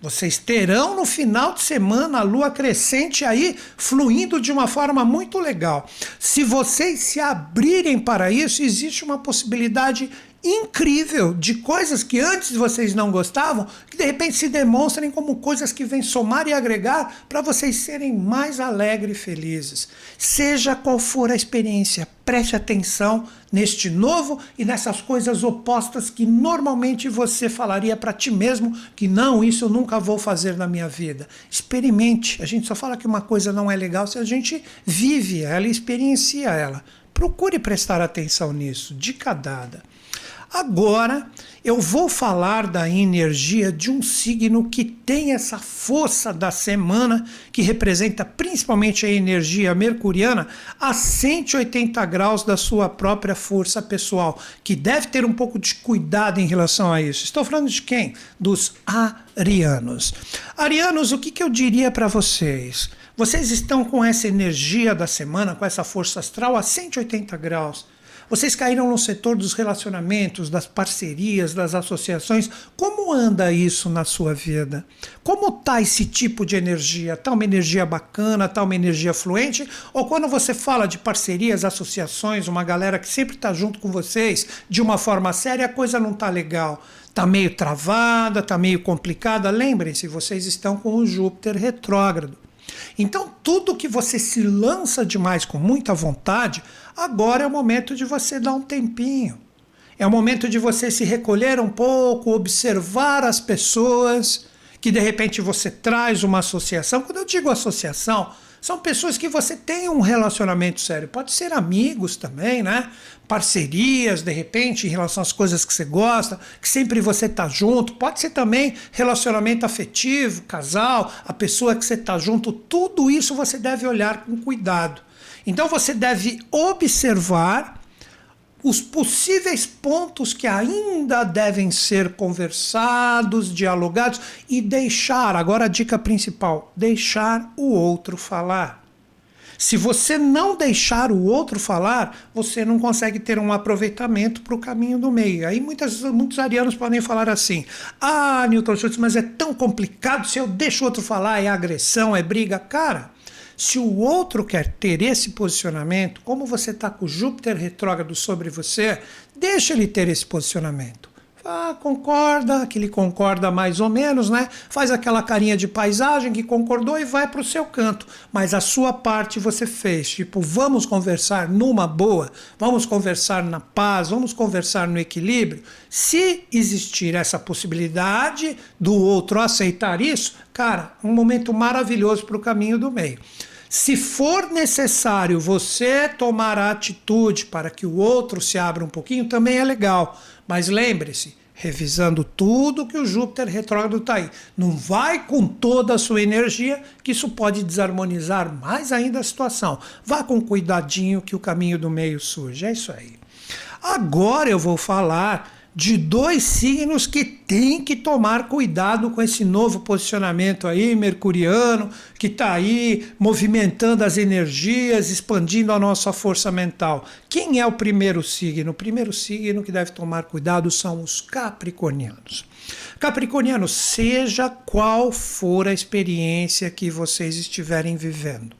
vocês terão no final de semana a lua crescente aí fluindo de uma forma muito legal. Se vocês se abrirem para isso, existe uma possibilidade incrível de coisas que antes vocês não gostavam, que de repente se demonstrem como coisas que vêm somar e agregar para vocês serem mais alegres e felizes. Seja qual for a experiência, preste atenção neste novo e nessas coisas opostas que normalmente você falaria para ti mesmo que não, isso eu nunca vou fazer na minha vida. Experimente. A gente só fala que uma coisa não é legal se a gente vive ela e experiencia ela. Procure prestar atenção nisso, dica dada. Agora eu vou falar da energia de um signo que tem essa força da semana, que representa principalmente a energia mercuriana, a 180 graus da sua própria força pessoal, que deve ter um pouco de cuidado em relação a isso. Estou falando de quem? Dos arianos. Arianos, o que, que eu diria para vocês? Vocês estão com essa energia da semana, com essa força astral a 180 graus vocês caíram no setor dos relacionamentos, das parcerias, das associações. Como anda isso na sua vida? Como está esse tipo de energia? Está uma energia bacana? Está uma energia fluente? Ou quando você fala de parcerias, associações, uma galera que sempre está junto com vocês de uma forma séria, a coisa não está legal? Está meio travada, está meio complicada? Lembrem-se, vocês estão com o Júpiter retrógrado. Então, tudo que você se lança demais com muita vontade, agora é o momento de você dar um tempinho. É o momento de você se recolher um pouco, observar as pessoas que de repente você traz uma associação. Quando eu digo associação, São pessoas que você tem um relacionamento sério. Pode ser amigos também, né? Parcerias, de repente, em relação às coisas que você gosta, que sempre você está junto. Pode ser também relacionamento afetivo, casal, a pessoa que você está junto. Tudo isso você deve olhar com cuidado. Então você deve observar os possíveis pontos que ainda devem ser conversados, dialogados e deixar, agora a dica principal, deixar o outro falar. Se você não deixar o outro falar, você não consegue ter um aproveitamento para o caminho do meio. Aí muitas, muitos arianos podem falar assim: Ah, Newton Schultz, mas é tão complicado. Se eu deixo o outro falar, é agressão, é briga. Cara, se o outro quer ter esse posicionamento, como você está com Júpiter retrógrado sobre você, deixa ele ter esse posicionamento. Ah, concorda, que ele concorda mais ou menos, né? Faz aquela carinha de paisagem que concordou e vai para o seu canto. Mas a sua parte você fez. Tipo, vamos conversar numa boa, vamos conversar na paz, vamos conversar no equilíbrio. Se existir essa possibilidade do outro aceitar isso, cara, um momento maravilhoso para o caminho do meio. Se for necessário você tomar a atitude para que o outro se abra um pouquinho, também é legal. Mas lembre-se, revisando tudo que o Júpiter retrógrado está aí. Não vai com toda a sua energia, que isso pode desarmonizar mais ainda a situação. Vá com cuidadinho que o caminho do meio surge. É isso aí. Agora eu vou falar de dois signos que tem que tomar cuidado com esse novo posicionamento aí, mercuriano, que está aí movimentando as energias, expandindo a nossa força mental. Quem é o primeiro signo? O primeiro signo que deve tomar cuidado são os capricornianos. Capricornianos, seja qual for a experiência que vocês estiverem vivendo,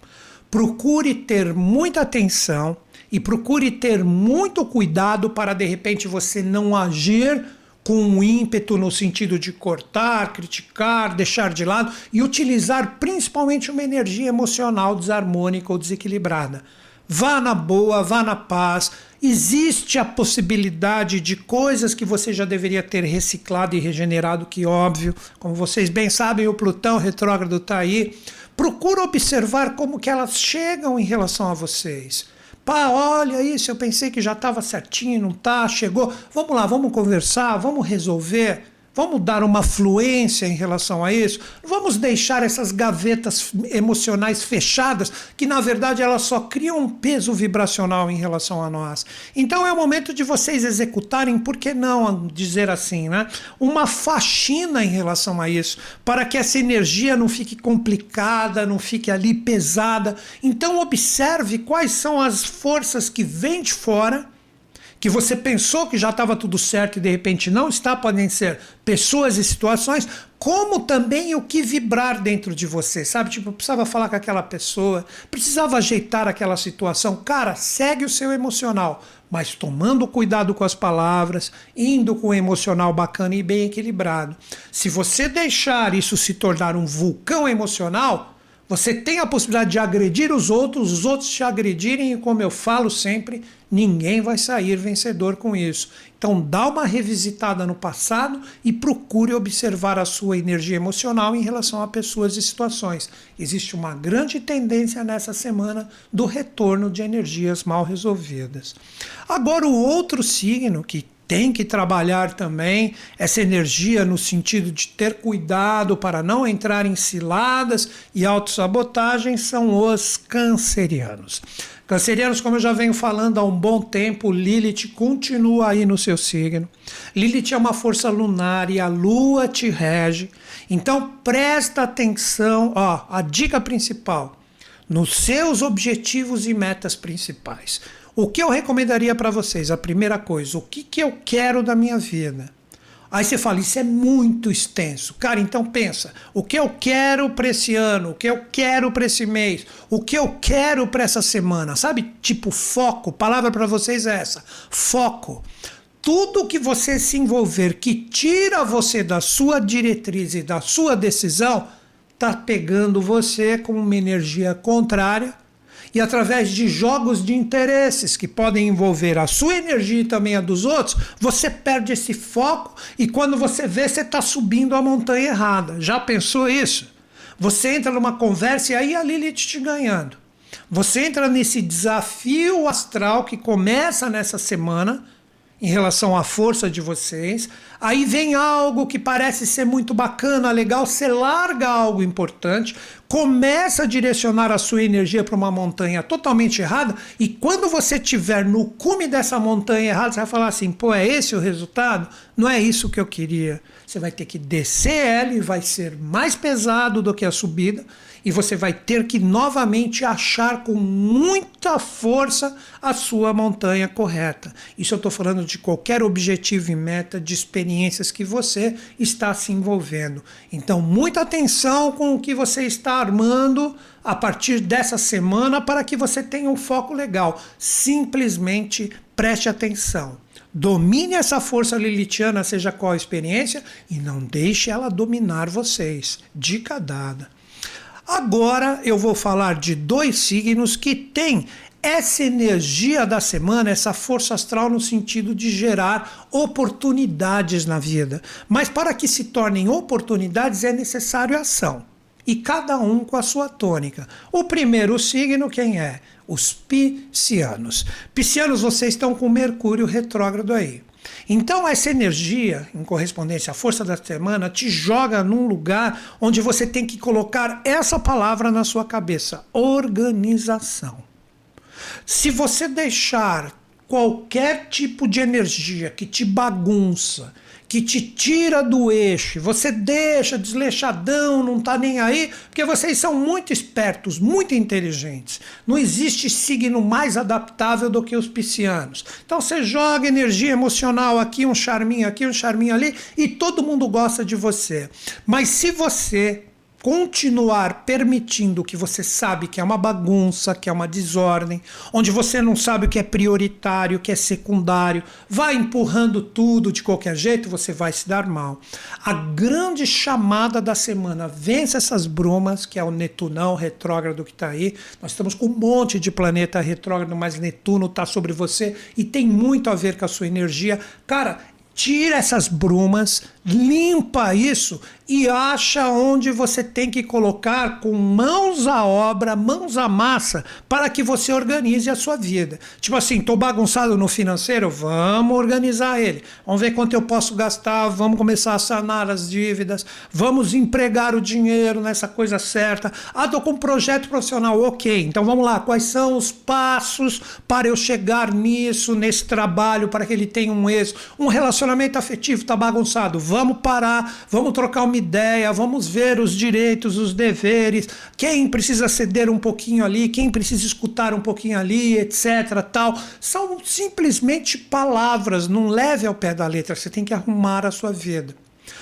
procure ter muita atenção e procure ter muito cuidado para de repente você não agir com um ímpeto no sentido de cortar, criticar, deixar de lado e utilizar principalmente uma energia emocional desarmônica ou desequilibrada. Vá na boa, vá na paz. Existe a possibilidade de coisas que você já deveria ter reciclado e regenerado, que óbvio, como vocês bem sabem, o Plutão retrógrado está aí. Procura observar como que elas chegam em relação a vocês. Pá, olha isso, eu pensei que já estava certinho, não tá, chegou. Vamos lá, vamos conversar, vamos resolver. Vamos dar uma fluência em relação a isso? Vamos deixar essas gavetas emocionais fechadas, que na verdade elas só criam um peso vibracional em relação a nós. Então é o momento de vocês executarem, por que não dizer assim, né? Uma faxina em relação a isso, para que essa energia não fique complicada, não fique ali pesada. Então observe quais são as forças que vêm de fora que você pensou que já estava tudo certo e de repente não está, podem ser pessoas e situações, como também o que vibrar dentro de você, sabe? Tipo, precisava falar com aquela pessoa, precisava ajeitar aquela situação. Cara, segue o seu emocional, mas tomando cuidado com as palavras, indo com o emocional bacana e bem equilibrado. Se você deixar isso se tornar um vulcão emocional, você tem a possibilidade de agredir os outros, os outros te agredirem, e como eu falo sempre, ninguém vai sair vencedor com isso. Então, dá uma revisitada no passado e procure observar a sua energia emocional em relação a pessoas e situações. Existe uma grande tendência nessa semana do retorno de energias mal resolvidas. Agora, o outro signo que tem que trabalhar também essa energia no sentido de ter cuidado para não entrar em ciladas e autossabotagens são os cancerianos. Cancerianos, como eu já venho falando há um bom tempo, Lilith continua aí no seu signo. Lilith é uma força lunar e a lua te rege. Então presta atenção, ó, a dica principal, nos seus objetivos e metas principais. O que eu recomendaria para vocês? A primeira coisa, o que, que eu quero da minha vida? Aí você fala, isso é muito extenso. Cara, então pensa, o que eu quero para esse ano, o que eu quero para esse mês, o que eu quero para essa semana, sabe? Tipo foco, palavra para vocês é essa, foco. Tudo que você se envolver que tira você da sua diretriz e da sua decisão, tá pegando você com uma energia contrária e através de jogos de interesses que podem envolver a sua energia e também a dos outros, você perde esse foco e quando você vê, você está subindo a montanha errada. Já pensou isso? Você entra numa conversa e aí a Lilith te ganhando. Você entra nesse desafio astral que começa nessa semana em relação à força de vocês. Aí vem algo que parece ser muito bacana, legal, você larga algo importante, começa a direcionar a sua energia para uma montanha totalmente errada, e quando você estiver no cume dessa montanha errada, você vai falar assim: pô, é esse o resultado? Não é isso que eu queria. Você vai ter que descer ela e vai ser mais pesado do que a subida e você vai ter que novamente achar com muita força a sua montanha correta. Isso eu estou falando de qualquer objetivo e meta de experiências que você está se envolvendo. Então, muita atenção com o que você está armando a partir dessa semana para que você tenha um foco legal. Simplesmente preste atenção. Domine essa força lilitiana, seja qual a experiência, e não deixe ela dominar vocês. Dica dada. Agora eu vou falar de dois signos que têm essa energia da semana, essa força astral no sentido de gerar oportunidades na vida. Mas para que se tornem oportunidades é necessário ação. E cada um com a sua tônica. O primeiro signo, quem é? Os piscianos. Piscianos, vocês estão com Mercúrio retrógrado aí. Então, essa energia, em correspondência à força da semana, te joga num lugar onde você tem que colocar essa palavra na sua cabeça: organização. Se você deixar qualquer tipo de energia que te bagunça, que te tira do eixo, você deixa desleixadão, não está nem aí, porque vocês são muito espertos, muito inteligentes. Não existe signo mais adaptável do que os piscianos. Então você joga energia emocional aqui, um charminho aqui, um charminho ali, e todo mundo gosta de você. Mas se você continuar permitindo que você sabe que é uma bagunça, que é uma desordem, onde você não sabe o que é prioritário, o que é secundário, vai empurrando tudo de qualquer jeito, você vai se dar mal. A grande chamada da semana, vence essas brumas, que é o Netunão retrógrado que está aí. Nós estamos com um monte de planeta retrógrado, mas Netuno está sobre você e tem muito a ver com a sua energia. Cara, tira essas brumas, limpa isso e acha onde você tem que colocar com mãos à obra, mãos à massa, para que você organize a sua vida. Tipo assim, tô bagunçado no financeiro, vamos organizar ele. Vamos ver quanto eu posso gastar, vamos começar a sanar as dívidas, vamos empregar o dinheiro nessa coisa certa. Ah, tô com um projeto profissional, ok. Então vamos lá, quais são os passos para eu chegar nisso, nesse trabalho, para que ele tenha um êxito? Um relacionamento afetivo tá bagunçado, vamos vamos parar, vamos trocar uma ideia, vamos ver os direitos, os deveres, quem precisa ceder um pouquinho ali, quem precisa escutar um pouquinho ali, etc. tal. São simplesmente palavras, não leve ao pé da letra, você tem que arrumar a sua vida.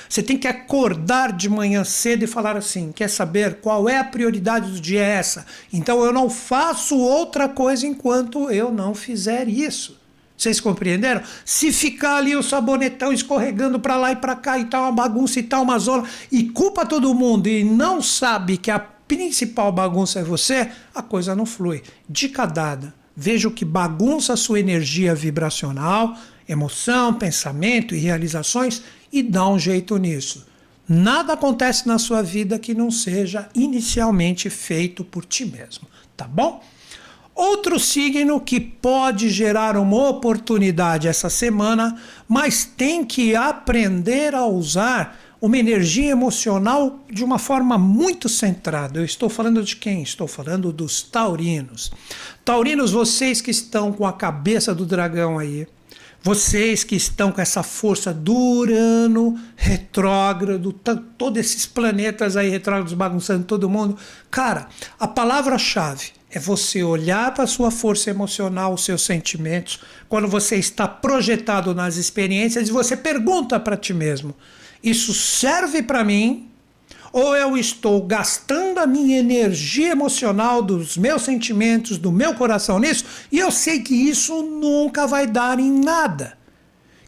Você tem que acordar de manhã cedo e falar assim: quer saber qual é a prioridade do dia? É essa. Então eu não faço outra coisa enquanto eu não fizer isso. Vocês compreenderam? Se ficar ali o sabonetão escorregando para lá e para cá e tal, uma bagunça e tal, uma zona, e culpa todo mundo e não sabe que a principal bagunça é você, a coisa não flui. Dica dada. Veja o que bagunça a sua energia vibracional, emoção, pensamento e realizações e dá um jeito nisso. Nada acontece na sua vida que não seja inicialmente feito por ti mesmo, tá bom? Outro signo que pode gerar uma oportunidade essa semana, mas tem que aprender a usar uma energia emocional de uma forma muito centrada. Eu estou falando de quem? Estou falando dos taurinos. Taurinos, vocês que estão com a cabeça do dragão aí, vocês que estão com essa força do Urano retrógrado, todos esses planetas aí retrógrados bagunçando todo mundo. Cara, a palavra-chave é você olhar para a sua força emocional, os seus sentimentos, quando você está projetado nas experiências e você pergunta para ti mesmo: isso serve para mim? Ou eu estou gastando a minha energia emocional, dos meus sentimentos, do meu coração nisso, e eu sei que isso nunca vai dar em nada.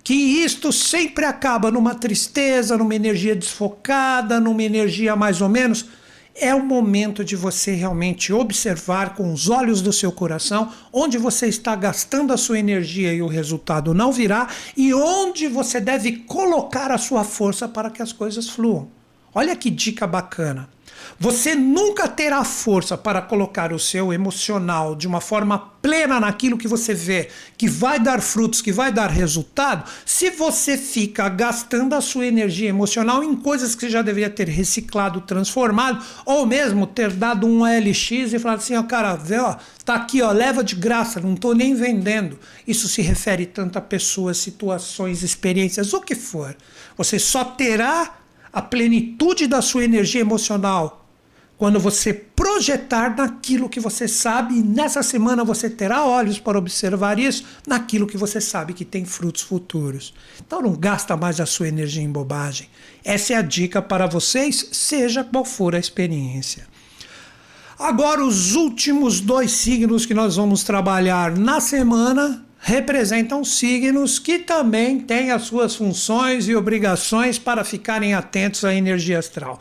Que isto sempre acaba numa tristeza, numa energia desfocada, numa energia mais ou menos é o momento de você realmente observar com os olhos do seu coração onde você está gastando a sua energia e o resultado não virá e onde você deve colocar a sua força para que as coisas fluam. Olha que dica bacana. Você nunca terá força para colocar o seu emocional de uma forma plena naquilo que você vê, que vai dar frutos, que vai dar resultado, se você fica gastando a sua energia emocional em coisas que você já deveria ter reciclado, transformado, ou mesmo ter dado um LX e falado assim, ó, cara, vê, ó, tá aqui, ó, leva de graça, não tô nem vendendo. Isso se refere tanto a pessoas, situações, experiências, o que for. Você só terá a plenitude da sua energia emocional quando você projetar naquilo que você sabe, e nessa semana você terá olhos para observar isso, naquilo que você sabe que tem frutos futuros. Então não gasta mais a sua energia em bobagem. Essa é a dica para vocês, seja qual for a experiência. Agora, os últimos dois signos que nós vamos trabalhar na semana representam signos que também têm as suas funções e obrigações para ficarem atentos à energia astral.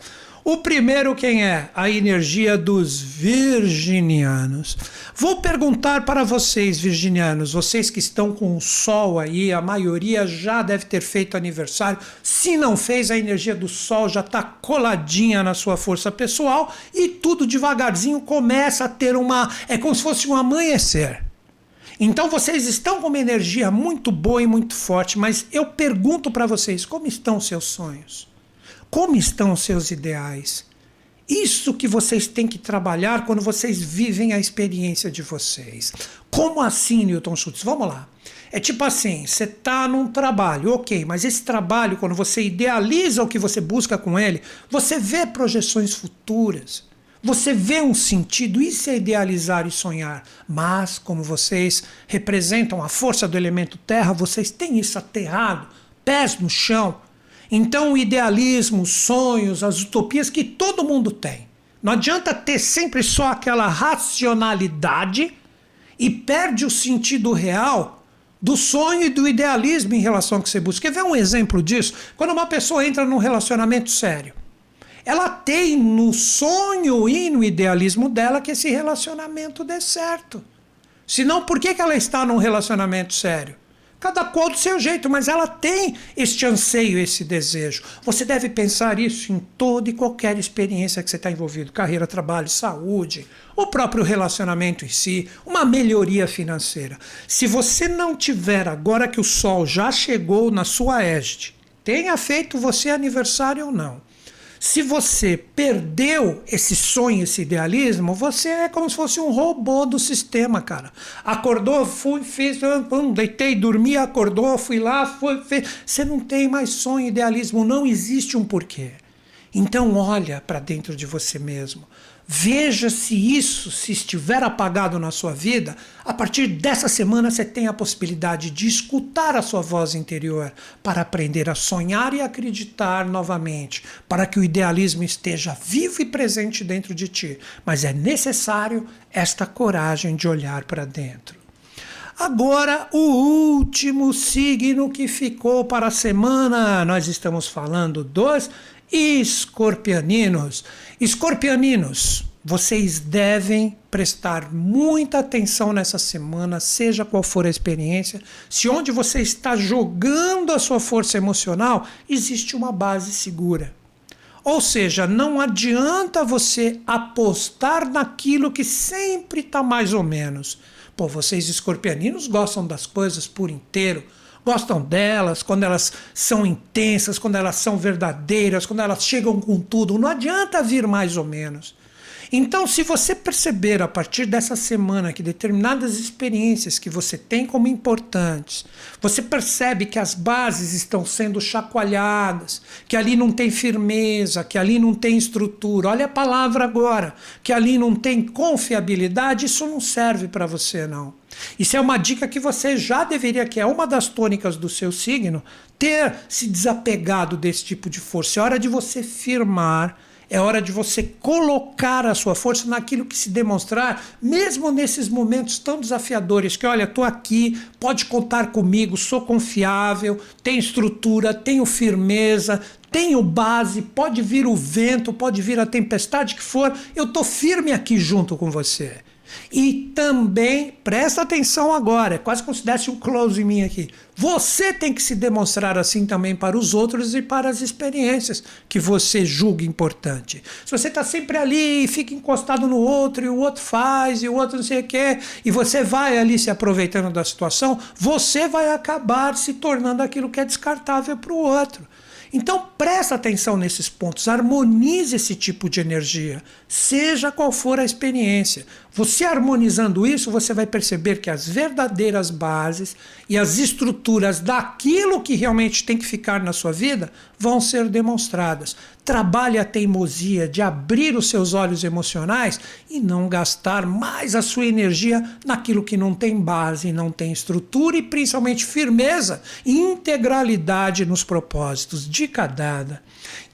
O primeiro quem é? A energia dos virginianos. Vou perguntar para vocês, virginianos, vocês que estão com o sol aí, a maioria já deve ter feito aniversário. Se não fez, a energia do sol já está coladinha na sua força pessoal e tudo devagarzinho começa a ter uma. É como se fosse um amanhecer. Então vocês estão com uma energia muito boa e muito forte, mas eu pergunto para vocês: como estão seus sonhos? Como estão os seus ideais? Isso que vocês têm que trabalhar quando vocês vivem a experiência de vocês. Como assim, Newton Schultz? Vamos lá. É tipo assim, você está num trabalho, ok, mas esse trabalho, quando você idealiza o que você busca com ele, você vê projeções futuras, você vê um sentido, isso é idealizar e sonhar. Mas, como vocês representam a força do elemento terra, vocês têm isso aterrado, pés no chão, então, o idealismo, os sonhos, as utopias que todo mundo tem. Não adianta ter sempre só aquela racionalidade e perde o sentido real do sonho e do idealismo em relação ao que você busca. Quer ver um exemplo disso? Quando uma pessoa entra num relacionamento sério, ela tem no sonho e no idealismo dela que esse relacionamento dê certo. Senão, por que, que ela está num relacionamento sério? Cada qual do seu jeito, mas ela tem este anseio, esse desejo. Você deve pensar isso em toda e qualquer experiência que você está envolvido: carreira, trabalho, saúde, o próprio relacionamento em si, uma melhoria financeira. Se você não tiver, agora que o sol já chegou na sua égide, tenha feito você aniversário ou não, se você perdeu esse sonho, esse idealismo, você é como se fosse um robô do sistema, cara. Acordou, fui, fiz, pum, deitei, dormi, acordou, fui lá, fui, fez. Você não tem mais sonho, idealismo, não existe um porquê. Então olha para dentro de você mesmo. Veja se isso, se estiver apagado na sua vida, a partir dessa semana você tem a possibilidade de escutar a sua voz interior para aprender a sonhar e acreditar novamente, para que o idealismo esteja vivo e presente dentro de ti. Mas é necessário esta coragem de olhar para dentro. Agora, o último signo que ficou para a semana, nós estamos falando dos escorpianinos. Escorpianinos, vocês devem prestar muita atenção nessa semana, seja qual for a experiência. Se onde você está jogando a sua força emocional, existe uma base segura. Ou seja, não adianta você apostar naquilo que sempre está mais ou menos. Pô, vocês escorpianinos gostam das coisas por inteiro gostam delas, quando elas são intensas, quando elas são verdadeiras, quando elas chegam com tudo. Não adianta vir mais ou menos. Então, se você perceber a partir dessa semana que determinadas experiências que você tem como importantes, você percebe que as bases estão sendo chacoalhadas, que ali não tem firmeza, que ali não tem estrutura. Olha a palavra agora, que ali não tem confiabilidade, isso não serve para você não. Isso é uma dica que você já deveria, que é uma das tônicas do seu signo, ter se desapegado desse tipo de força. É hora de você firmar é hora de você colocar a sua força naquilo que se demonstrar, mesmo nesses momentos tão desafiadores. Que olha, estou aqui, pode contar comigo, sou confiável, tenho estrutura, tenho firmeza, tenho base, pode vir o vento, pode vir a tempestade que for, eu estou firme aqui junto com você. E também, presta atenção agora, é quase como se desse um close em mim aqui. Você tem que se demonstrar assim também para os outros e para as experiências que você julga importante. Se você está sempre ali e fica encostado no outro, e o outro faz, e o outro não sei o quê, e você vai ali se aproveitando da situação, você vai acabar se tornando aquilo que é descartável para o outro. Então presta atenção nesses pontos, harmonize esse tipo de energia, seja qual for a experiência. Você harmonizando isso, você vai perceber que as verdadeiras bases e as estruturas daquilo que realmente tem que ficar na sua vida vão ser demonstradas. Trabalhe a teimosia de abrir os seus olhos emocionais e não gastar mais a sua energia naquilo que não tem base, não tem estrutura e principalmente firmeza e integralidade nos propósitos. Dica dada.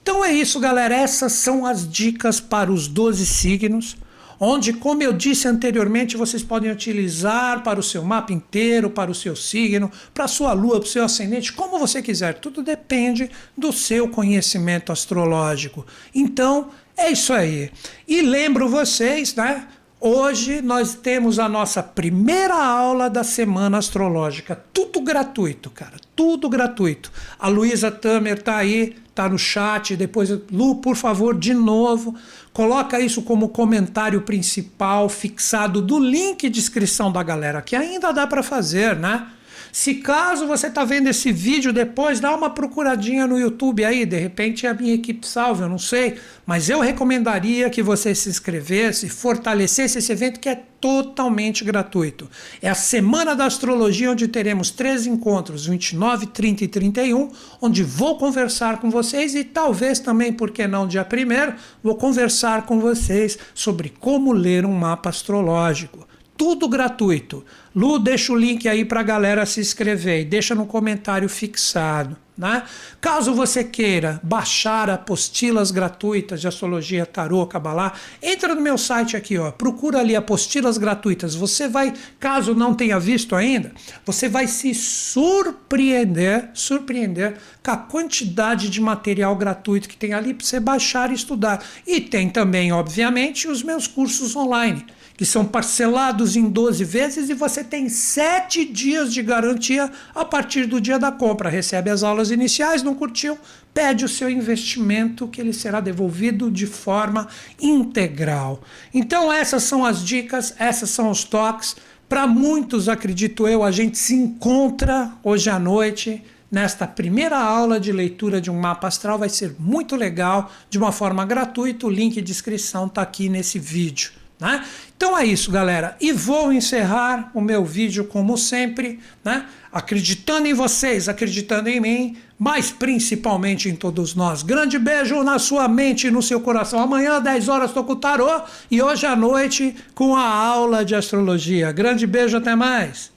Então é isso, galera. Essas são as dicas para os 12 signos onde, como eu disse anteriormente, vocês podem utilizar para o seu mapa inteiro, para o seu signo, para a sua lua, para o seu ascendente, como você quiser. Tudo depende do seu conhecimento astrológico. Então, é isso aí. E lembro vocês, né? Hoje nós temos a nossa primeira aula da semana astrológica. Tudo gratuito, cara. Tudo gratuito. A Luísa Tamer tá aí, tá no chat. Depois, Lu, por favor, de novo, coloca isso como comentário principal fixado do link de inscrição da galera, que ainda dá para fazer, né? Se caso você está vendo esse vídeo depois, dá uma procuradinha no YouTube aí, de repente a minha equipe salve, eu não sei, mas eu recomendaria que você se inscrevesse, fortalecesse esse evento que é totalmente gratuito. É a Semana da Astrologia, onde teremos três encontros, 29, 30 e 31, onde vou conversar com vocês e talvez também, por que não, dia 1 vou conversar com vocês sobre como ler um mapa astrológico tudo gratuito. Lu, deixa o link aí para a galera se inscrever e deixa no comentário fixado. Né? Caso você queira baixar apostilas gratuitas de astrologia, tarô, cabalá, entra no meu site aqui, ó, procura ali apostilas gratuitas. Você vai, caso não tenha visto ainda, você vai se surpreender, surpreender com a quantidade de material gratuito que tem ali para você baixar e estudar. E tem também, obviamente, os meus cursos online que são parcelados em 12 vezes e você tem 7 dias de garantia a partir do dia da compra. Recebe as aulas iniciais, não curtiu? Pede o seu investimento que ele será devolvido de forma integral. Então, essas são as dicas, essas são os toques. Para muitos, acredito eu, a gente se encontra hoje à noite nesta primeira aula de leitura de um mapa astral. Vai ser muito legal, de uma forma gratuita. O link de inscrição está aqui nesse vídeo. Né? Então é isso, galera. E vou encerrar o meu vídeo como sempre, né? acreditando em vocês, acreditando em mim, mas principalmente em todos nós. Grande beijo na sua mente e no seu coração. Amanhã, 10 horas, estou com o tarô e hoje à noite com a aula de astrologia. Grande beijo, até mais.